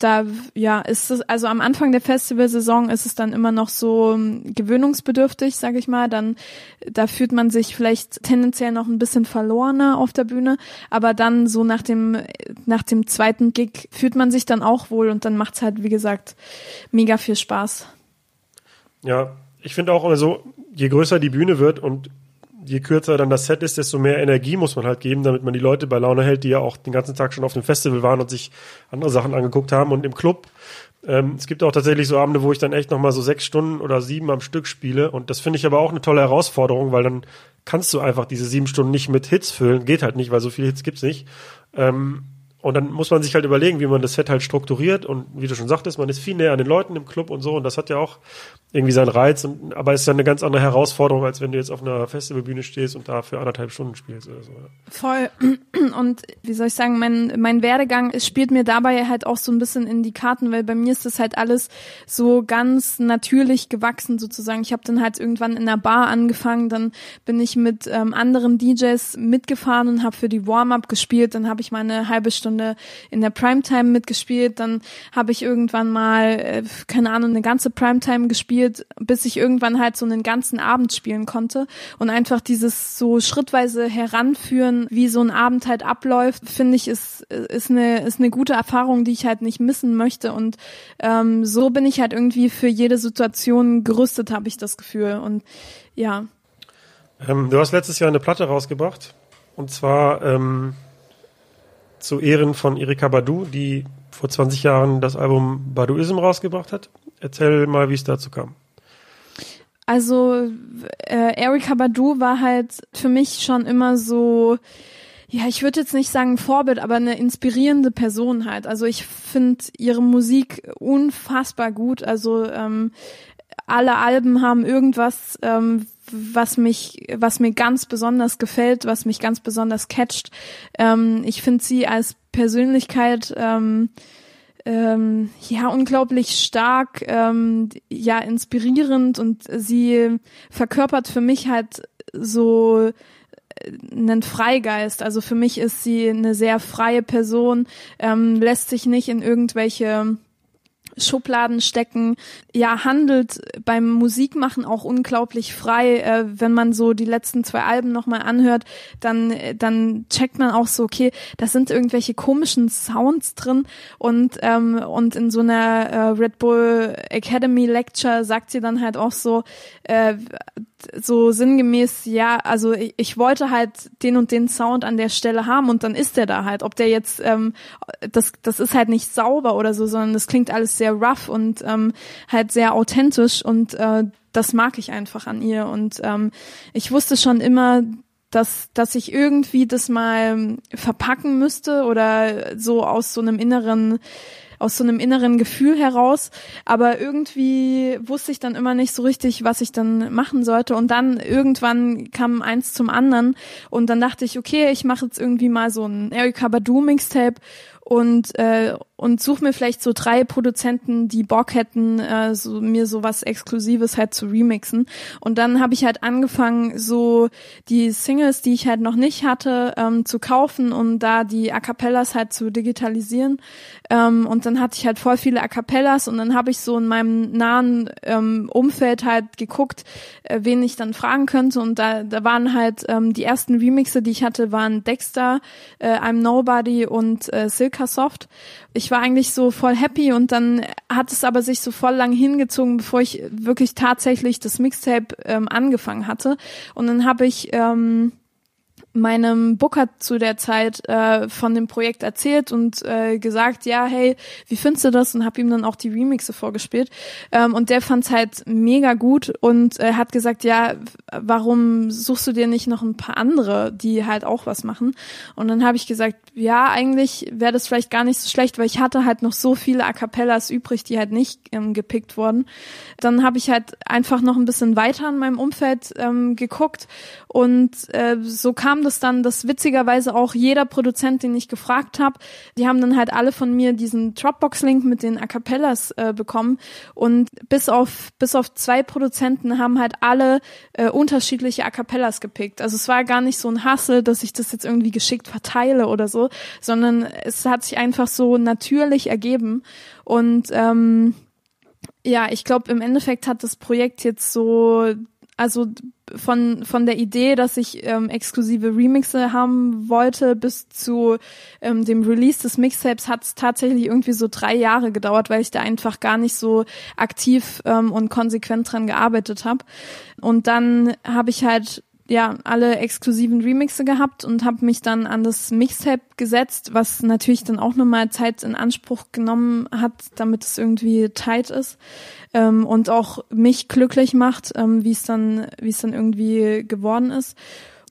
da ja ist es also am Anfang der Festivalsaison ist es dann immer noch so ähm, gewöhnungsbedürftig, sage ich mal. Dann da fühlt man sich vielleicht tendenziell noch ein bisschen verlorener auf der Bühne, aber dann so nach dem nach dem zweiten Gig fühlt man sich dann auch wohl und dann macht's halt wie gesagt mega viel Spaß. Ja, ich finde auch immer so, je größer die Bühne wird und je kürzer dann das Set ist, desto mehr Energie muss man halt geben, damit man die Leute bei Laune hält, die ja auch den ganzen Tag schon auf dem Festival waren und sich andere Sachen angeguckt haben. Und im Club, ähm, es gibt auch tatsächlich so Abende, wo ich dann echt nochmal so sechs Stunden oder sieben am Stück spiele. Und das finde ich aber auch eine tolle Herausforderung, weil dann kannst du einfach diese sieben Stunden nicht mit Hits füllen. Geht halt nicht, weil so viele Hits gibt's nicht. Ähm, und dann muss man sich halt überlegen, wie man das Set halt strukturiert. Und wie du schon sagtest, man ist viel näher an den Leuten im Club und so. Und das hat ja auch irgendwie seinen Reiz. Und, aber es ist ja eine ganz andere Herausforderung, als wenn du jetzt auf einer Festivalbühne stehst und da für anderthalb Stunden spielst oder so. Voll. Und wie soll ich sagen, mein, mein Werdegang spielt mir dabei halt auch so ein bisschen in die Karten, weil bei mir ist das halt alles so ganz natürlich gewachsen sozusagen. Ich habe dann halt irgendwann in der Bar angefangen, dann bin ich mit ähm, anderen DJs mitgefahren und habe für die Warm-up gespielt. Dann habe ich mal eine halbe Stunde in der Primetime mitgespielt. Dann habe ich irgendwann mal, äh, keine Ahnung, eine ganze Primetime gespielt, bis ich irgendwann halt so einen ganzen Abend spielen konnte. Und einfach dieses so schrittweise heranführen, wie so ein Abend halt abläuft, finde ich, ist, ist, eine, ist eine gute Erfahrung, die ich halt nicht missen möchte. Und ähm, so bin ich halt irgendwie für jede Situation gerüstet, habe ich das Gefühl. Und ja. Ähm, du hast letztes Jahr eine Platte rausgebracht. Und zwar ähm, zu Ehren von Erika Badu, die vor 20 Jahren das Album Baduism rausgebracht hat. Erzähl mal, wie es dazu kam. Also äh, Erika Badu war halt für mich schon immer so, ja, ich würde jetzt nicht sagen Vorbild, aber eine inspirierende Person halt. Also ich finde ihre Musik unfassbar gut. Also ähm, alle Alben haben irgendwas, ähm, was mich, was mir ganz besonders gefällt, was mich ganz besonders catcht. Ähm, ich finde sie als Persönlichkeit ähm, ähm, ja unglaublich stark, ähm, ja inspirierend und sie verkörpert für mich halt so einen Freigeist. Also für mich ist sie eine sehr freie Person, ähm, lässt sich nicht in irgendwelche Schubladen stecken, ja, handelt beim Musikmachen auch unglaublich frei. Äh, wenn man so die letzten zwei Alben nochmal anhört, dann, dann checkt man auch so, okay, da sind irgendwelche komischen Sounds drin und, ähm, und in so einer äh, Red Bull Academy Lecture sagt sie dann halt auch so, äh, so sinngemäß, ja, also ich, ich, wollte halt den und den Sound an der Stelle haben und dann ist der da halt. Ob der jetzt, ähm, das, das ist halt nicht sauber oder so, sondern das klingt alles sehr rough und ähm, halt sehr authentisch und äh, das mag ich einfach an ihr. Und ähm, ich wusste schon immer, dass, dass ich irgendwie das mal verpacken müsste oder so aus so einem inneren aus so einem inneren Gefühl heraus. Aber irgendwie wusste ich dann immer nicht so richtig, was ich dann machen sollte. Und dann irgendwann kam eins zum anderen. Und dann dachte ich, okay, ich mache jetzt irgendwie mal so ein Erika Badu Mixtape und äh, und suche mir vielleicht so drei Produzenten, die Bock hätten, äh, so, mir so was Exklusives halt zu remixen. Und dann habe ich halt angefangen, so die Singles, die ich halt noch nicht hatte, ähm, zu kaufen und da die A Cappellas halt zu digitalisieren. Ähm, und dann hatte ich halt voll viele A Cappellas und dann habe ich so in meinem nahen ähm, Umfeld halt geguckt, äh, wen ich dann fragen könnte. Und da, da waren halt ähm, die ersten Remixe, die ich hatte, waren Dexter, äh, I'm Nobody und äh, Silka Soft. Ich war eigentlich so voll happy und dann hat es aber sich so voll lang hingezogen, bevor ich wirklich tatsächlich das Mixtape ähm, angefangen hatte. Und dann habe ich ähm, meinem Booker zu der Zeit äh, von dem Projekt erzählt und äh, gesagt, ja, hey, wie findest du das? Und habe ihm dann auch die Remixe vorgespielt. Ähm, und der fand's halt mega gut und äh, hat gesagt, ja, warum suchst du dir nicht noch ein paar andere, die halt auch was machen? Und dann habe ich gesagt, ja, eigentlich wäre das vielleicht gar nicht so schlecht, weil ich hatte halt noch so viele A Cappellas übrig, die halt nicht ähm, gepickt wurden. Dann habe ich halt einfach noch ein bisschen weiter in meinem Umfeld ähm, geguckt und äh, so kam haben das dann, das witzigerweise auch jeder Produzent, den ich gefragt habe, die haben dann halt alle von mir diesen Dropbox-Link mit den A Cappellas äh, bekommen und bis auf bis auf zwei Produzenten haben halt alle äh, unterschiedliche A Cappellas gepickt. Also es war gar nicht so ein Hassel, dass ich das jetzt irgendwie geschickt verteile oder so, sondern es hat sich einfach so natürlich ergeben und ähm, ja, ich glaube, im Endeffekt hat das Projekt jetzt so, also von, von der Idee, dass ich ähm, exklusive Remixe haben wollte, bis zu ähm, dem Release des Mixtapes hat es tatsächlich irgendwie so drei Jahre gedauert, weil ich da einfach gar nicht so aktiv ähm, und konsequent dran gearbeitet habe. Und dann habe ich halt ja alle exklusiven Remixe gehabt und habe mich dann an das Mixtape gesetzt, was natürlich dann auch nochmal Zeit in Anspruch genommen hat, damit es irgendwie tight ist ähm, und auch mich glücklich macht, ähm, wie es dann wie es dann irgendwie geworden ist.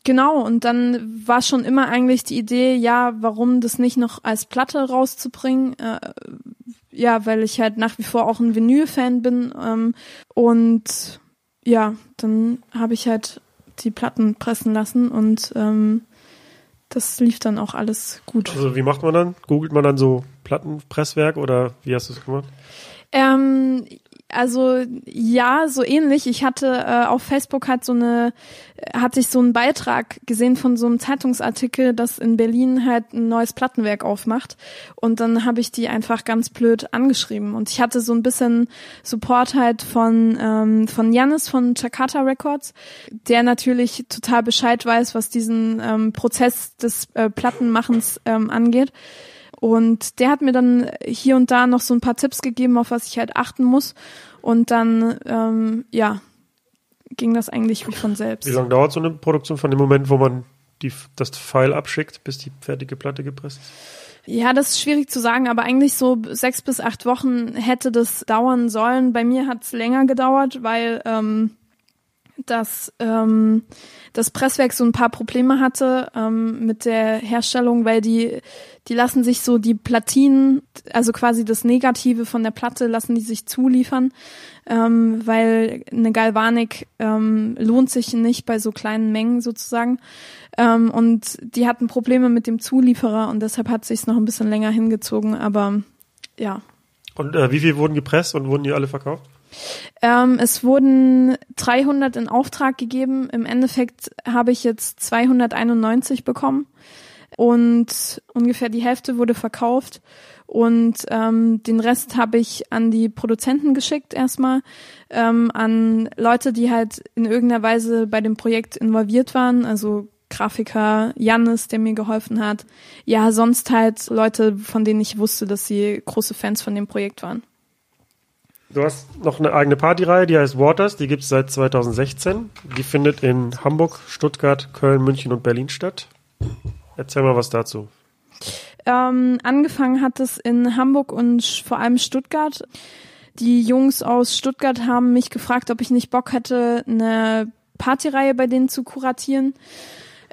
Genau, und dann war schon immer eigentlich die Idee, ja, warum das nicht noch als Platte rauszubringen. Äh, ja, weil ich halt nach wie vor auch ein Vinyl-Fan bin. Ähm, und ja, dann habe ich halt die Platten pressen lassen und ähm, das lief dann auch alles gut. Also wie macht man dann? Googelt man dann so Plattenpresswerk oder wie hast du es gemacht? Ähm, also ja, so ähnlich. Ich hatte äh, auf Facebook halt so eine, hatte ich so einen Beitrag gesehen von so einem Zeitungsartikel, dass in Berlin halt ein neues Plattenwerk aufmacht. Und dann habe ich die einfach ganz blöd angeschrieben. Und ich hatte so ein bisschen Support halt von ähm, von Janis von Jakarta Records, der natürlich total Bescheid weiß, was diesen ähm, Prozess des äh, Plattenmachens ähm, angeht. Und der hat mir dann hier und da noch so ein paar Tipps gegeben, auf was ich halt achten muss. Und dann, ähm, ja, ging das eigentlich wie von selbst. Wie lange dauert so eine Produktion von dem Moment, wo man die, das File abschickt, bis die fertige Platte gepresst ist? Ja, das ist schwierig zu sagen, aber eigentlich so sechs bis acht Wochen hätte das dauern sollen. Bei mir hat es länger gedauert, weil ähm, das, ähm, das Presswerk so ein paar Probleme hatte ähm, mit der Herstellung, weil die, die lassen sich so die Platinen, also quasi das Negative von der Platte, lassen die sich zuliefern, ähm, weil eine Galvanik ähm, lohnt sich nicht bei so kleinen Mengen sozusagen. Ähm, und die hatten Probleme mit dem Zulieferer und deshalb hat sich noch ein bisschen länger hingezogen, aber ja. Und äh, wie viel wurden gepresst und wurden die alle verkauft? Ähm, es wurden 300 in Auftrag gegeben. Im Endeffekt habe ich jetzt 291 bekommen und ungefähr die Hälfte wurde verkauft und ähm, den Rest habe ich an die Produzenten geschickt erstmal, ähm, an Leute, die halt in irgendeiner Weise bei dem Projekt involviert waren, also Grafiker Jannis, der mir geholfen hat. Ja, sonst halt Leute, von denen ich wusste, dass sie große Fans von dem Projekt waren. Du hast noch eine eigene Partyreihe, die heißt Waters, die gibt es seit 2016. Die findet in Hamburg, Stuttgart, Köln, München und Berlin statt. Erzähl mal was dazu. Ähm, angefangen hat es in Hamburg und vor allem Stuttgart. Die Jungs aus Stuttgart haben mich gefragt, ob ich nicht Bock hätte, eine Partyreihe bei denen zu kuratieren.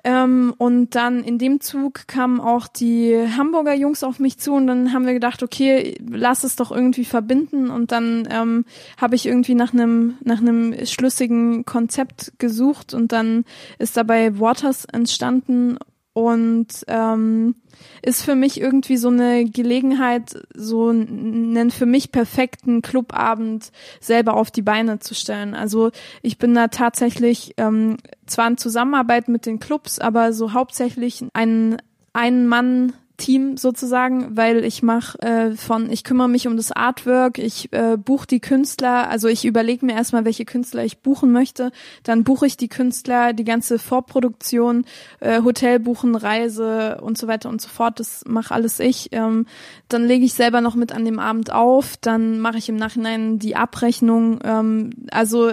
Ähm, und dann in dem Zug kamen auch die Hamburger Jungs auf mich zu und dann haben wir gedacht, okay, lass es doch irgendwie verbinden. Und dann ähm, habe ich irgendwie nach einem nach einem schlüssigen Konzept gesucht und dann ist dabei Waters entstanden und ähm, ist für mich irgendwie so eine Gelegenheit, so einen für mich perfekten Clubabend selber auf die Beine zu stellen. Also ich bin da tatsächlich ähm, zwar in Zusammenarbeit mit den Clubs, aber so hauptsächlich ein ein Mann Team sozusagen, weil ich mache äh, von, ich kümmere mich um das Artwork, ich äh, buche die Künstler, also ich überlege mir erstmal, welche Künstler ich buchen möchte, dann buche ich die Künstler, die ganze Vorproduktion, äh, Hotel buchen, Reise und so weiter und so fort, das mache alles ich. Ähm, dann lege ich selber noch mit an dem Abend auf, dann mache ich im Nachhinein die Abrechnung, ähm, also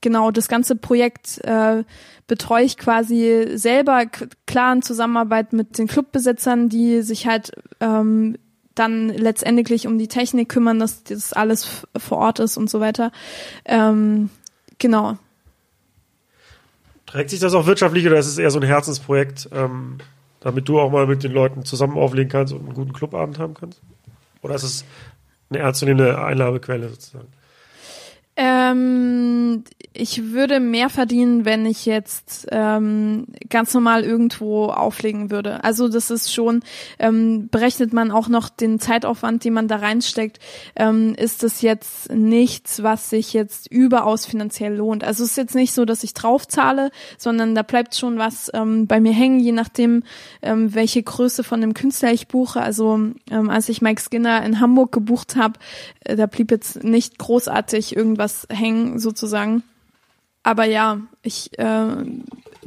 genau, das ganze Projekt äh, betreue ich quasi selber, klar in Zusammenarbeit mit den Clubbesitzern, die sich halt ähm, dann letztendlich um die Technik kümmern, dass das alles vor Ort ist und so weiter. Ähm, genau. Trägt sich das auch wirtschaftlich oder ist es eher so ein Herzensprojekt, ähm, damit du auch mal mit den Leuten zusammen auflegen kannst und einen guten Clubabend haben kannst? Oder ist es eine ernstzunehmende Einnahmequelle sozusagen? Ähm, ich würde mehr verdienen, wenn ich jetzt ähm, ganz normal irgendwo auflegen würde. Also das ist schon, ähm, berechnet man auch noch den Zeitaufwand, den man da reinsteckt, ähm, ist das jetzt nichts, was sich jetzt überaus finanziell lohnt. Also es ist jetzt nicht so, dass ich draufzahle, sondern da bleibt schon was ähm, bei mir hängen, je nachdem, ähm, welche Größe von dem Künstler ich buche. Also ähm, als ich Mike Skinner in Hamburg gebucht habe, äh, da blieb jetzt nicht großartig irgendwas hängen sozusagen. Aber ja, ich äh,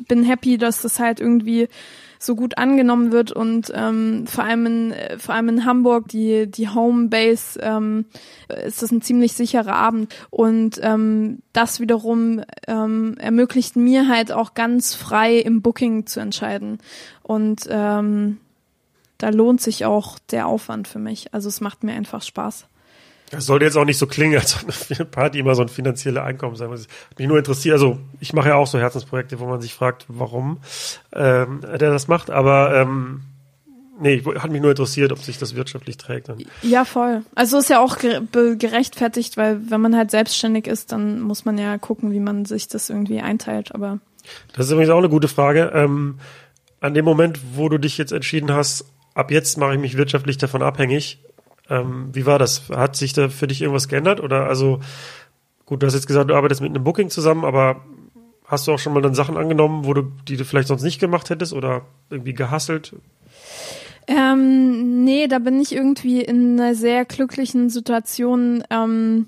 bin happy, dass das halt irgendwie so gut angenommen wird und ähm, vor allem in äh, vor allem in Hamburg die die Homebase ähm, ist das ein ziemlich sicherer Abend und ähm, das wiederum ähm, ermöglicht mir halt auch ganz frei im Booking zu entscheiden und ähm, da lohnt sich auch der Aufwand für mich also es macht mir einfach Spaß. Das sollte jetzt auch nicht so klingen, als ob eine Party immer so ein finanzielles Einkommen sein muss. Mich nur interessiert, also ich mache ja auch so Herzensprojekte, wo man sich fragt, warum ähm, der das macht, aber ähm, nee, hat mich nur interessiert, ob sich das wirtschaftlich trägt. Dann. Ja, voll. Also ist ja auch gerechtfertigt, weil wenn man halt selbstständig ist, dann muss man ja gucken, wie man sich das irgendwie einteilt, aber. Das ist übrigens auch eine gute Frage. Ähm, an dem Moment, wo du dich jetzt entschieden hast, ab jetzt mache ich mich wirtschaftlich davon abhängig, ähm, wie war das? Hat sich da für dich irgendwas geändert? Oder also, gut, du hast jetzt gesagt, du arbeitest mit einem Booking zusammen, aber hast du auch schon mal dann Sachen angenommen, wo du, die du vielleicht sonst nicht gemacht hättest oder irgendwie gehasselt? Ähm, nee, da bin ich irgendwie in einer sehr glücklichen Situation, ähm,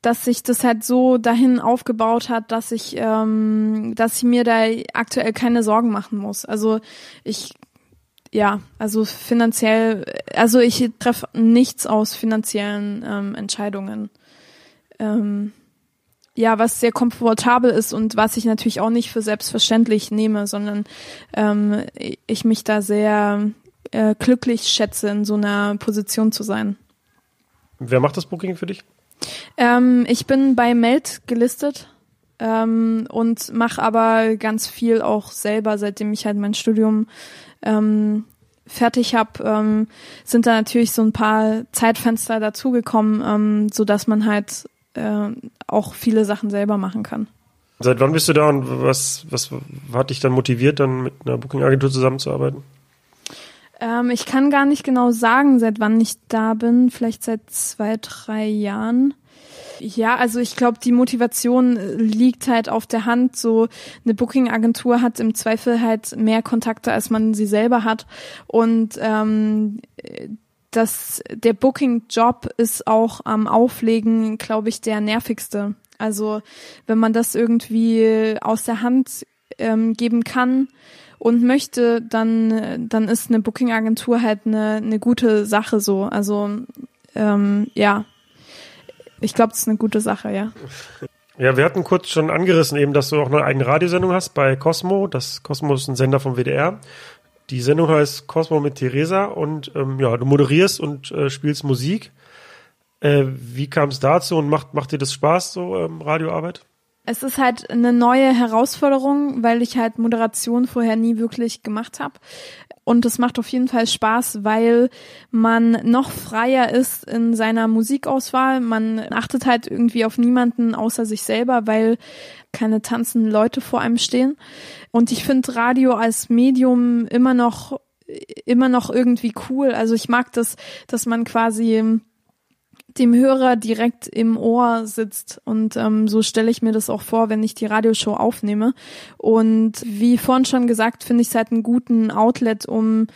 dass sich das halt so dahin aufgebaut hat, dass ich, ähm, dass ich mir da aktuell keine Sorgen machen muss. Also ich ja, also finanziell, also ich treffe nichts aus finanziellen ähm, Entscheidungen. Ähm, ja, was sehr komfortabel ist und was ich natürlich auch nicht für selbstverständlich nehme, sondern ähm, ich mich da sehr äh, glücklich schätze, in so einer Position zu sein. Wer macht das Booking für dich? Ähm, ich bin bei Meld gelistet ähm, und mache aber ganz viel auch selber, seitdem ich halt mein Studium ähm, fertig habe, ähm, sind da natürlich so ein paar Zeitfenster dazugekommen, ähm, so dass man halt äh, auch viele Sachen selber machen kann. Seit wann bist du da und was, was hat dich dann motiviert, dann mit einer Booking-Agentur zusammenzuarbeiten? Ähm, ich kann gar nicht genau sagen, seit wann ich da bin. Vielleicht seit zwei, drei Jahren. Ja, also ich glaube, die Motivation äh, liegt halt auf der Hand. So eine Booking-Agentur hat im Zweifel halt mehr Kontakte, als man sie selber hat. Und ähm, das, der Booking-Job ist auch am Auflegen, glaube ich, der nervigste. Also wenn man das irgendwie aus der Hand ähm, geben kann und möchte, dann, dann ist eine Booking-Agentur halt eine, eine gute Sache so. Also ähm, ja, ich glaube, das ist eine gute Sache, ja. Ja, wir hatten kurz schon angerissen eben, dass du auch eine eigene Radiosendung hast bei Cosmo. Das Cosmo ist ein Sender vom WDR. Die Sendung heißt Cosmo mit Theresa und ähm, ja, du moderierst und äh, spielst Musik. Äh, wie kam es dazu und macht, macht dir das Spaß, so ähm, Radioarbeit? Es ist halt eine neue Herausforderung, weil ich halt Moderation vorher nie wirklich gemacht habe. Und es macht auf jeden Fall Spaß, weil man noch freier ist in seiner Musikauswahl. Man achtet halt irgendwie auf niemanden außer sich selber, weil keine tanzenden Leute vor einem stehen. Und ich finde Radio als Medium immer noch immer noch irgendwie cool. Also ich mag das, dass man quasi dem Hörer direkt im Ohr sitzt. Und ähm, so stelle ich mir das auch vor, wenn ich die Radioshow aufnehme. Und wie vorhin schon gesagt, finde ich es halt einen guten Outlet, um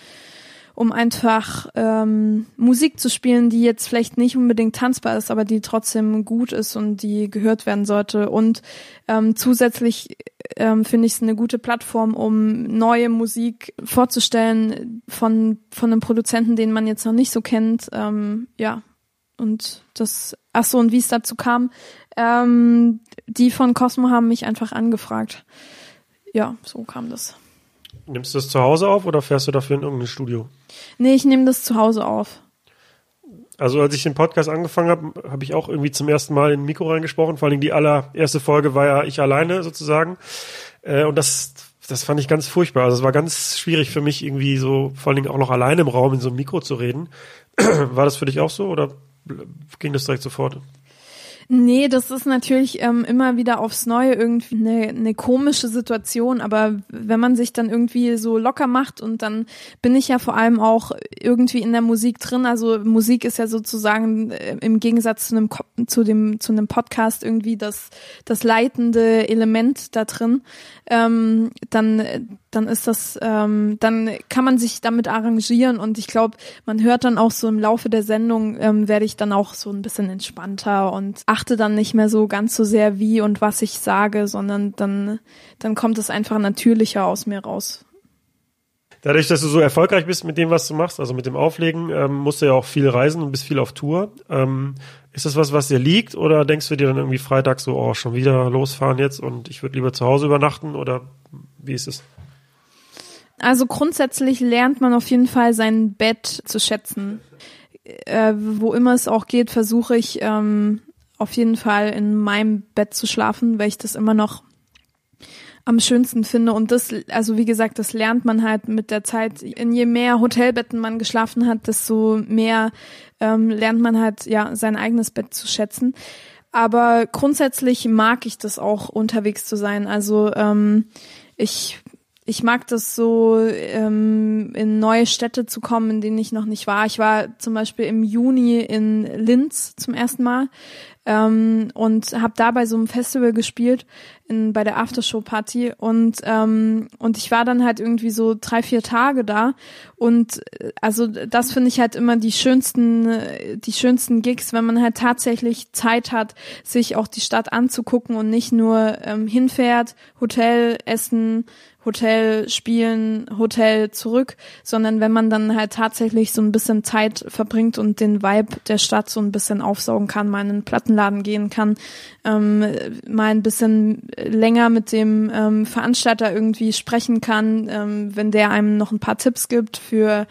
um einfach ähm, Musik zu spielen, die jetzt vielleicht nicht unbedingt tanzbar ist, aber die trotzdem gut ist und die gehört werden sollte. Und ähm, zusätzlich ähm, finde ich es eine gute Plattform, um neue Musik vorzustellen von von einem Produzenten, den man jetzt noch nicht so kennt. Ähm, ja, und das, ach so, und wie es dazu kam, ähm, die von Cosmo haben mich einfach angefragt. Ja, so kam das. Nimmst du das zu Hause auf oder fährst du dafür in irgendein Studio? Nee, ich nehme das zu Hause auf. Also als ich den Podcast angefangen habe, habe ich auch irgendwie zum ersten Mal in ein Mikro reingesprochen. Vor allem die allererste Folge war ja ich alleine sozusagen. Äh, und das, das fand ich ganz furchtbar. Also es war ganz schwierig für mich irgendwie so, vor allen Dingen auch noch alleine im Raum in so einem Mikro zu reden. War das für dich auch so oder ging das direkt sofort? Nee, das ist natürlich ähm, immer wieder aufs Neue irgendwie eine, eine komische Situation, aber wenn man sich dann irgendwie so locker macht und dann bin ich ja vor allem auch irgendwie in der Musik drin, also Musik ist ja sozusagen äh, im Gegensatz zu einem zu dem zu einem Podcast irgendwie das das leitende Element da drin, ähm, dann dann ist das, ähm, dann kann man sich damit arrangieren und ich glaube, man hört dann auch so im Laufe der Sendung, ähm, werde ich dann auch so ein bisschen entspannter und achte dann nicht mehr so ganz so sehr wie und was ich sage, sondern dann, dann kommt es einfach natürlicher aus mir raus. Dadurch, dass du so erfolgreich bist mit dem, was du machst, also mit dem Auflegen, ähm, musst du ja auch viel reisen und bist viel auf Tour. Ähm, ist das was, was dir liegt oder denkst du dir dann irgendwie Freitag so, oh, schon wieder losfahren jetzt und ich würde lieber zu Hause übernachten oder wie ist es? Also grundsätzlich lernt man auf jeden Fall sein Bett zu schätzen. Äh, wo immer es auch geht, versuche ich ähm, auf jeden Fall in meinem Bett zu schlafen, weil ich das immer noch am schönsten finde. Und das, also wie gesagt, das lernt man halt mit der Zeit. In je mehr Hotelbetten man geschlafen hat, desto mehr ähm, lernt man halt ja sein eigenes Bett zu schätzen. Aber grundsätzlich mag ich das auch unterwegs zu sein. Also ähm, ich ich mag das so, ähm, in neue Städte zu kommen, in denen ich noch nicht war. Ich war zum Beispiel im Juni in Linz zum ersten Mal ähm, und habe da bei so einem Festival gespielt in, bei der Aftershow-Party und ähm, und ich war dann halt irgendwie so drei vier Tage da und äh, also das finde ich halt immer die schönsten die schönsten Gigs, wenn man halt tatsächlich Zeit hat, sich auch die Stadt anzugucken und nicht nur ähm, hinfährt, Hotel, Essen Hotel spielen, Hotel zurück, sondern wenn man dann halt tatsächlich so ein bisschen Zeit verbringt und den Vibe der Stadt so ein bisschen aufsaugen kann, mal in einen Plattenladen gehen kann, ähm, mal ein bisschen länger mit dem ähm, Veranstalter irgendwie sprechen kann, ähm, wenn der einem noch ein paar Tipps gibt für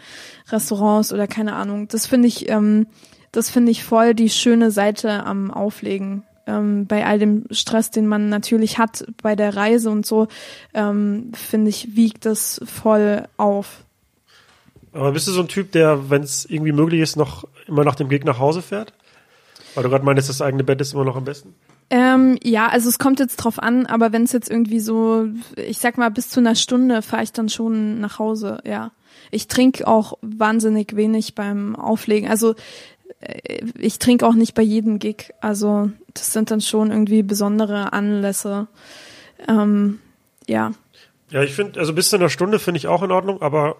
Restaurants oder keine Ahnung. Das finde ich, ähm, das finde ich voll die schöne Seite am Auflegen ähm, bei all dem Stress, den man natürlich hat bei der Reise und so, ähm, finde ich, wiegt das voll auf. Aber bist du so ein Typ, der, wenn es irgendwie möglich ist, noch immer nach dem Gig nach Hause fährt? Weil du gerade meinst, das eigene Bett ist immer noch am besten? Ähm, ja, also es kommt jetzt drauf an, aber wenn es jetzt irgendwie so, ich sag mal, bis zu einer Stunde fahre ich dann schon nach Hause, ja. Ich trinke auch wahnsinnig wenig beim Auflegen. Also ich trinke auch nicht bei jedem Gig. Also das sind dann schon irgendwie besondere Anlässe. Ähm, ja. Ja, ich finde, also bis zu einer Stunde finde ich auch in Ordnung, aber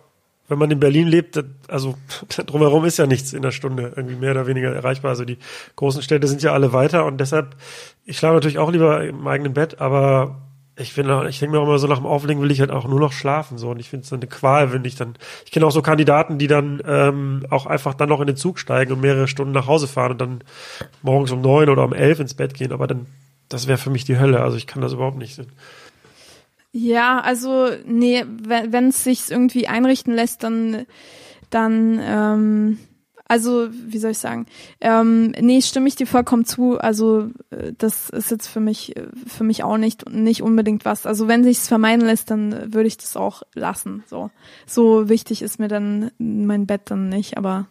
wenn man in Berlin lebt, also drumherum ist ja nichts in der Stunde irgendwie mehr oder weniger erreichbar. Also die großen Städte sind ja alle weiter und deshalb, ich schlafe natürlich auch lieber im eigenen Bett, aber ich finde, ich denke mir auch immer so nach dem Auflegen will ich halt auch nur noch schlafen so. Und ich finde es eine Qual, wenn ich dann, ich kenne auch so Kandidaten, die dann ähm, auch einfach dann noch in den Zug steigen und mehrere Stunden nach Hause fahren und dann morgens um neun oder um elf ins Bett gehen, aber dann, das wäre für mich die Hölle, also ich kann das überhaupt nicht. Ja, also nee, wenn es sich irgendwie einrichten lässt, dann dann ähm, also, wie soll ich sagen? Ähm, nee, stimme ich dir vollkommen zu. Also, äh, das ist jetzt für mich, für mich auch nicht, nicht unbedingt was. Also, wenn sich's vermeiden lässt, dann würde ich das auch lassen. So, so wichtig ist mir dann mein Bett dann nicht, aber.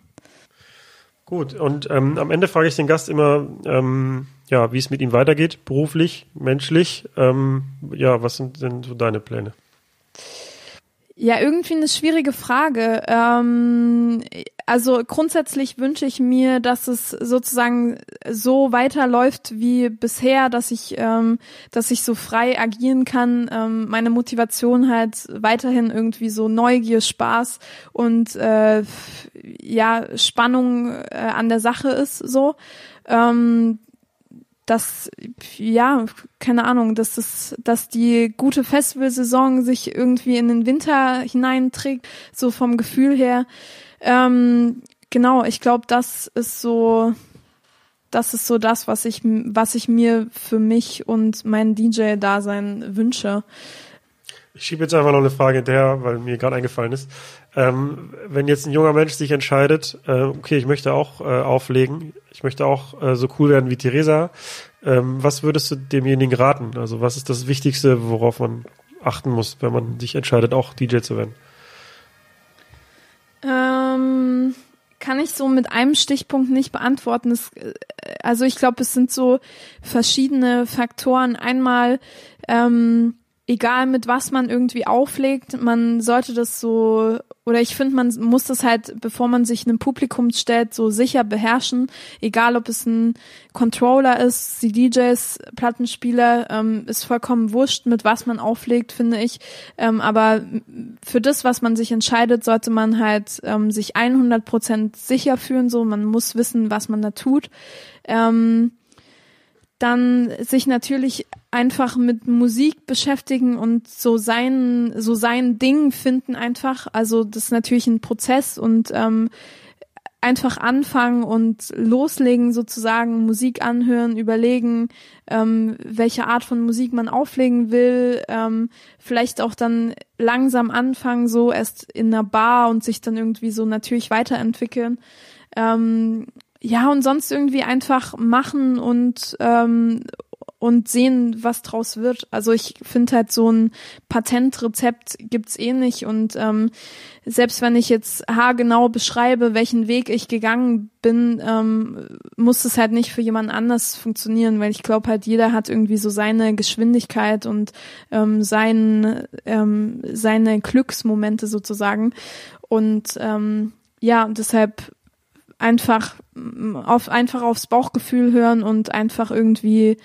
Gut, und ähm, am Ende frage ich den Gast immer, ähm, ja, wie es mit ihm weitergeht, beruflich, menschlich. Ähm, ja, was sind denn so deine Pläne? Ja, irgendwie eine schwierige Frage. Ähm, also grundsätzlich wünsche ich mir, dass es sozusagen so weiterläuft wie bisher, dass ich, ähm, dass ich so frei agieren kann. Ähm, meine Motivation halt weiterhin irgendwie so Neugier, Spaß und äh, ja Spannung äh, an der Sache ist so. Ähm, dass, ja, keine Ahnung, dass das, dass die gute Festivalsaison sich irgendwie in den Winter hineinträgt, so vom Gefühl her. Ähm, genau, ich glaube, das ist so, das ist so das, was ich, was ich mir für mich und mein DJ-Dasein wünsche. Ich schiebe jetzt einfach noch eine Frage hinterher, weil mir gerade eingefallen ist. Ähm, wenn jetzt ein junger Mensch sich entscheidet, äh, okay, ich möchte auch äh, auflegen, ich möchte auch äh, so cool werden wie Theresa, ähm, was würdest du demjenigen raten? Also was ist das Wichtigste, worauf man achten muss, wenn man sich entscheidet, auch DJ zu werden? Ähm, kann ich so mit einem Stichpunkt nicht beantworten. Es, äh, also ich glaube, es sind so verschiedene Faktoren. Einmal ähm, egal mit was man irgendwie auflegt, man sollte das so, oder ich finde, man muss das halt, bevor man sich einem Publikum stellt, so sicher beherrschen. Egal, ob es ein Controller ist, die DJs, Plattenspieler, ähm, ist vollkommen wurscht, mit was man auflegt, finde ich. Ähm, aber für das, was man sich entscheidet, sollte man halt ähm, sich 100 Prozent sicher fühlen, so. Man muss wissen, was man da tut. Ähm, dann sich natürlich einfach mit Musik beschäftigen und so sein so sein Ding finden einfach. Also das ist natürlich ein Prozess und ähm, einfach anfangen und loslegen sozusagen, Musik anhören, überlegen, ähm, welche Art von Musik man auflegen will, ähm, vielleicht auch dann langsam anfangen, so erst in einer Bar und sich dann irgendwie so natürlich weiterentwickeln. Ähm, ja, und sonst irgendwie einfach machen und, ähm, und sehen, was draus wird. Also ich finde halt so ein Patentrezept gibt's eh nicht und ähm, selbst wenn ich jetzt haargenau beschreibe, welchen Weg ich gegangen bin, ähm, muss es halt nicht für jemand anders funktionieren, weil ich glaube halt jeder hat irgendwie so seine Geschwindigkeit und ähm, sein, ähm, seine Glücksmomente sozusagen und ähm, ja, und deshalb einfach auf einfach aufs Bauchgefühl hören und einfach irgendwie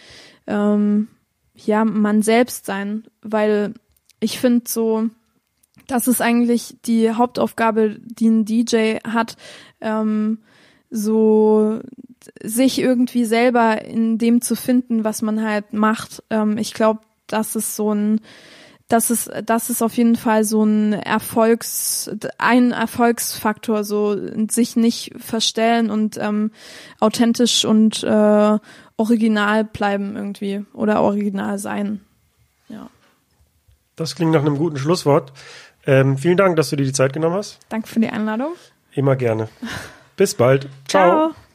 ähm, ja man selbst sein, weil ich finde so, das ist eigentlich die Hauptaufgabe, die ein DJ hat, ähm, so sich irgendwie selber in dem zu finden, was man halt macht. Ähm, ich glaube, das ist so ein das ist, das ist auf jeden Fall so ein Erfolgs, ein Erfolgsfaktor, so sich nicht verstellen und ähm, authentisch und äh, original bleiben irgendwie oder original sein. Ja. Das klingt nach einem guten Schlusswort. Ähm, vielen Dank, dass du dir die Zeit genommen hast. Danke für die Einladung. Immer gerne. Bis bald. Ciao. Ciao.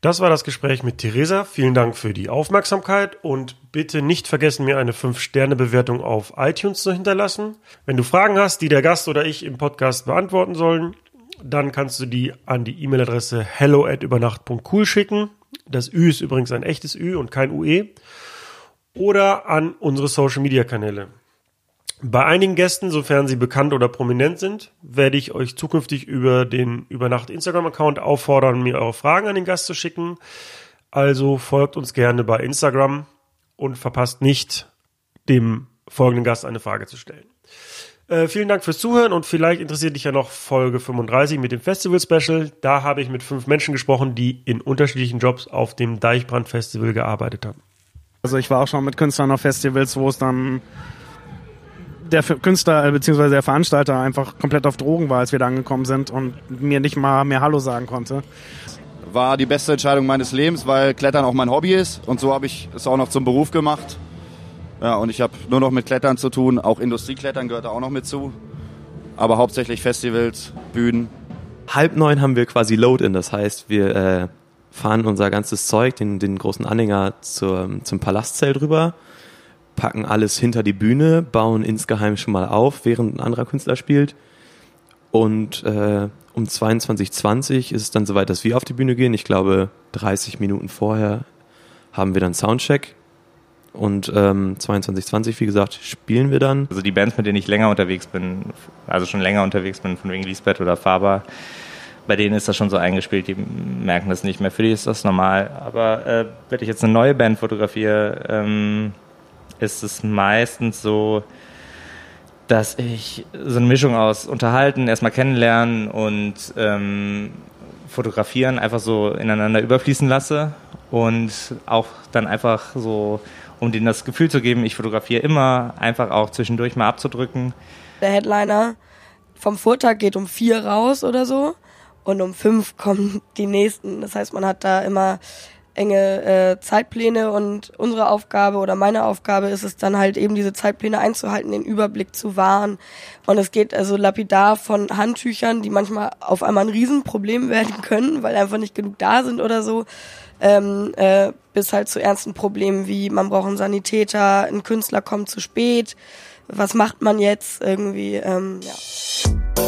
Das war das Gespräch mit Theresa. Vielen Dank für die Aufmerksamkeit und bitte nicht vergessen, mir eine 5-Sterne-Bewertung auf iTunes zu hinterlassen. Wenn du Fragen hast, die der Gast oder ich im Podcast beantworten sollen, dann kannst du die an die E-Mail-Adresse hello at übernacht.cool schicken. Das Ü ist übrigens ein echtes Ü und kein UE. Oder an unsere Social-Media-Kanäle. Bei einigen Gästen, sofern sie bekannt oder prominent sind, werde ich euch zukünftig über den Übernacht Instagram-Account auffordern, mir eure Fragen an den Gast zu schicken. Also folgt uns gerne bei Instagram und verpasst nicht, dem folgenden Gast eine Frage zu stellen. Äh, vielen Dank fürs Zuhören und vielleicht interessiert dich ja noch Folge 35 mit dem Festival Special. Da habe ich mit fünf Menschen gesprochen, die in unterschiedlichen Jobs auf dem Deichbrand Festival gearbeitet haben. Also ich war auch schon mit Künstlern auf Festivals, wo es dann der Künstler äh, bzw. der Veranstalter einfach komplett auf Drogen war, als wir da angekommen sind und mir nicht mal mehr Hallo sagen konnte. War die beste Entscheidung meines Lebens, weil Klettern auch mein Hobby ist und so habe ich es auch noch zum Beruf gemacht. Ja, und ich habe nur noch mit Klettern zu tun, auch Industrieklettern gehört da auch noch mit zu. Aber hauptsächlich Festivals, Bühnen. Halb neun haben wir quasi Load-In, das heißt, wir äh, fahren unser ganzes Zeug, den, den großen Anhänger zur, zum Palastzelt rüber packen alles hinter die Bühne, bauen insgeheim schon mal auf, während ein anderer Künstler spielt. Und äh, um 22.20 ist es dann soweit, dass wir auf die Bühne gehen. Ich glaube, 30 Minuten vorher haben wir dann Soundcheck. Und ähm, 22.20, wie gesagt, spielen wir dann. Also die Bands, mit denen ich länger unterwegs bin, also schon länger unterwegs bin, von wegen Lisbeth oder Faber, bei denen ist das schon so eingespielt, die merken das nicht mehr. Für die ist das normal. Aber äh, wenn ich jetzt eine neue Band fotografiere, ähm, ist es meistens so, dass ich so eine Mischung aus Unterhalten, erstmal kennenlernen und ähm, Fotografieren einfach so ineinander überfließen lasse und auch dann einfach so, um denen das Gefühl zu geben, ich fotografiere immer, einfach auch zwischendurch mal abzudrücken. Der Headliner vom Vortag geht um vier raus oder so und um fünf kommen die nächsten. Das heißt, man hat da immer enge äh, Zeitpläne und unsere Aufgabe oder meine Aufgabe ist es dann halt eben diese Zeitpläne einzuhalten, den Überblick zu wahren. Und es geht also lapidar von Handtüchern, die manchmal auf einmal ein Riesenproblem werden können, weil einfach nicht genug da sind oder so, ähm, äh, bis halt zu ernsten Problemen wie man braucht einen Sanitäter, ein Künstler kommt zu spät, was macht man jetzt irgendwie, ähm, ja.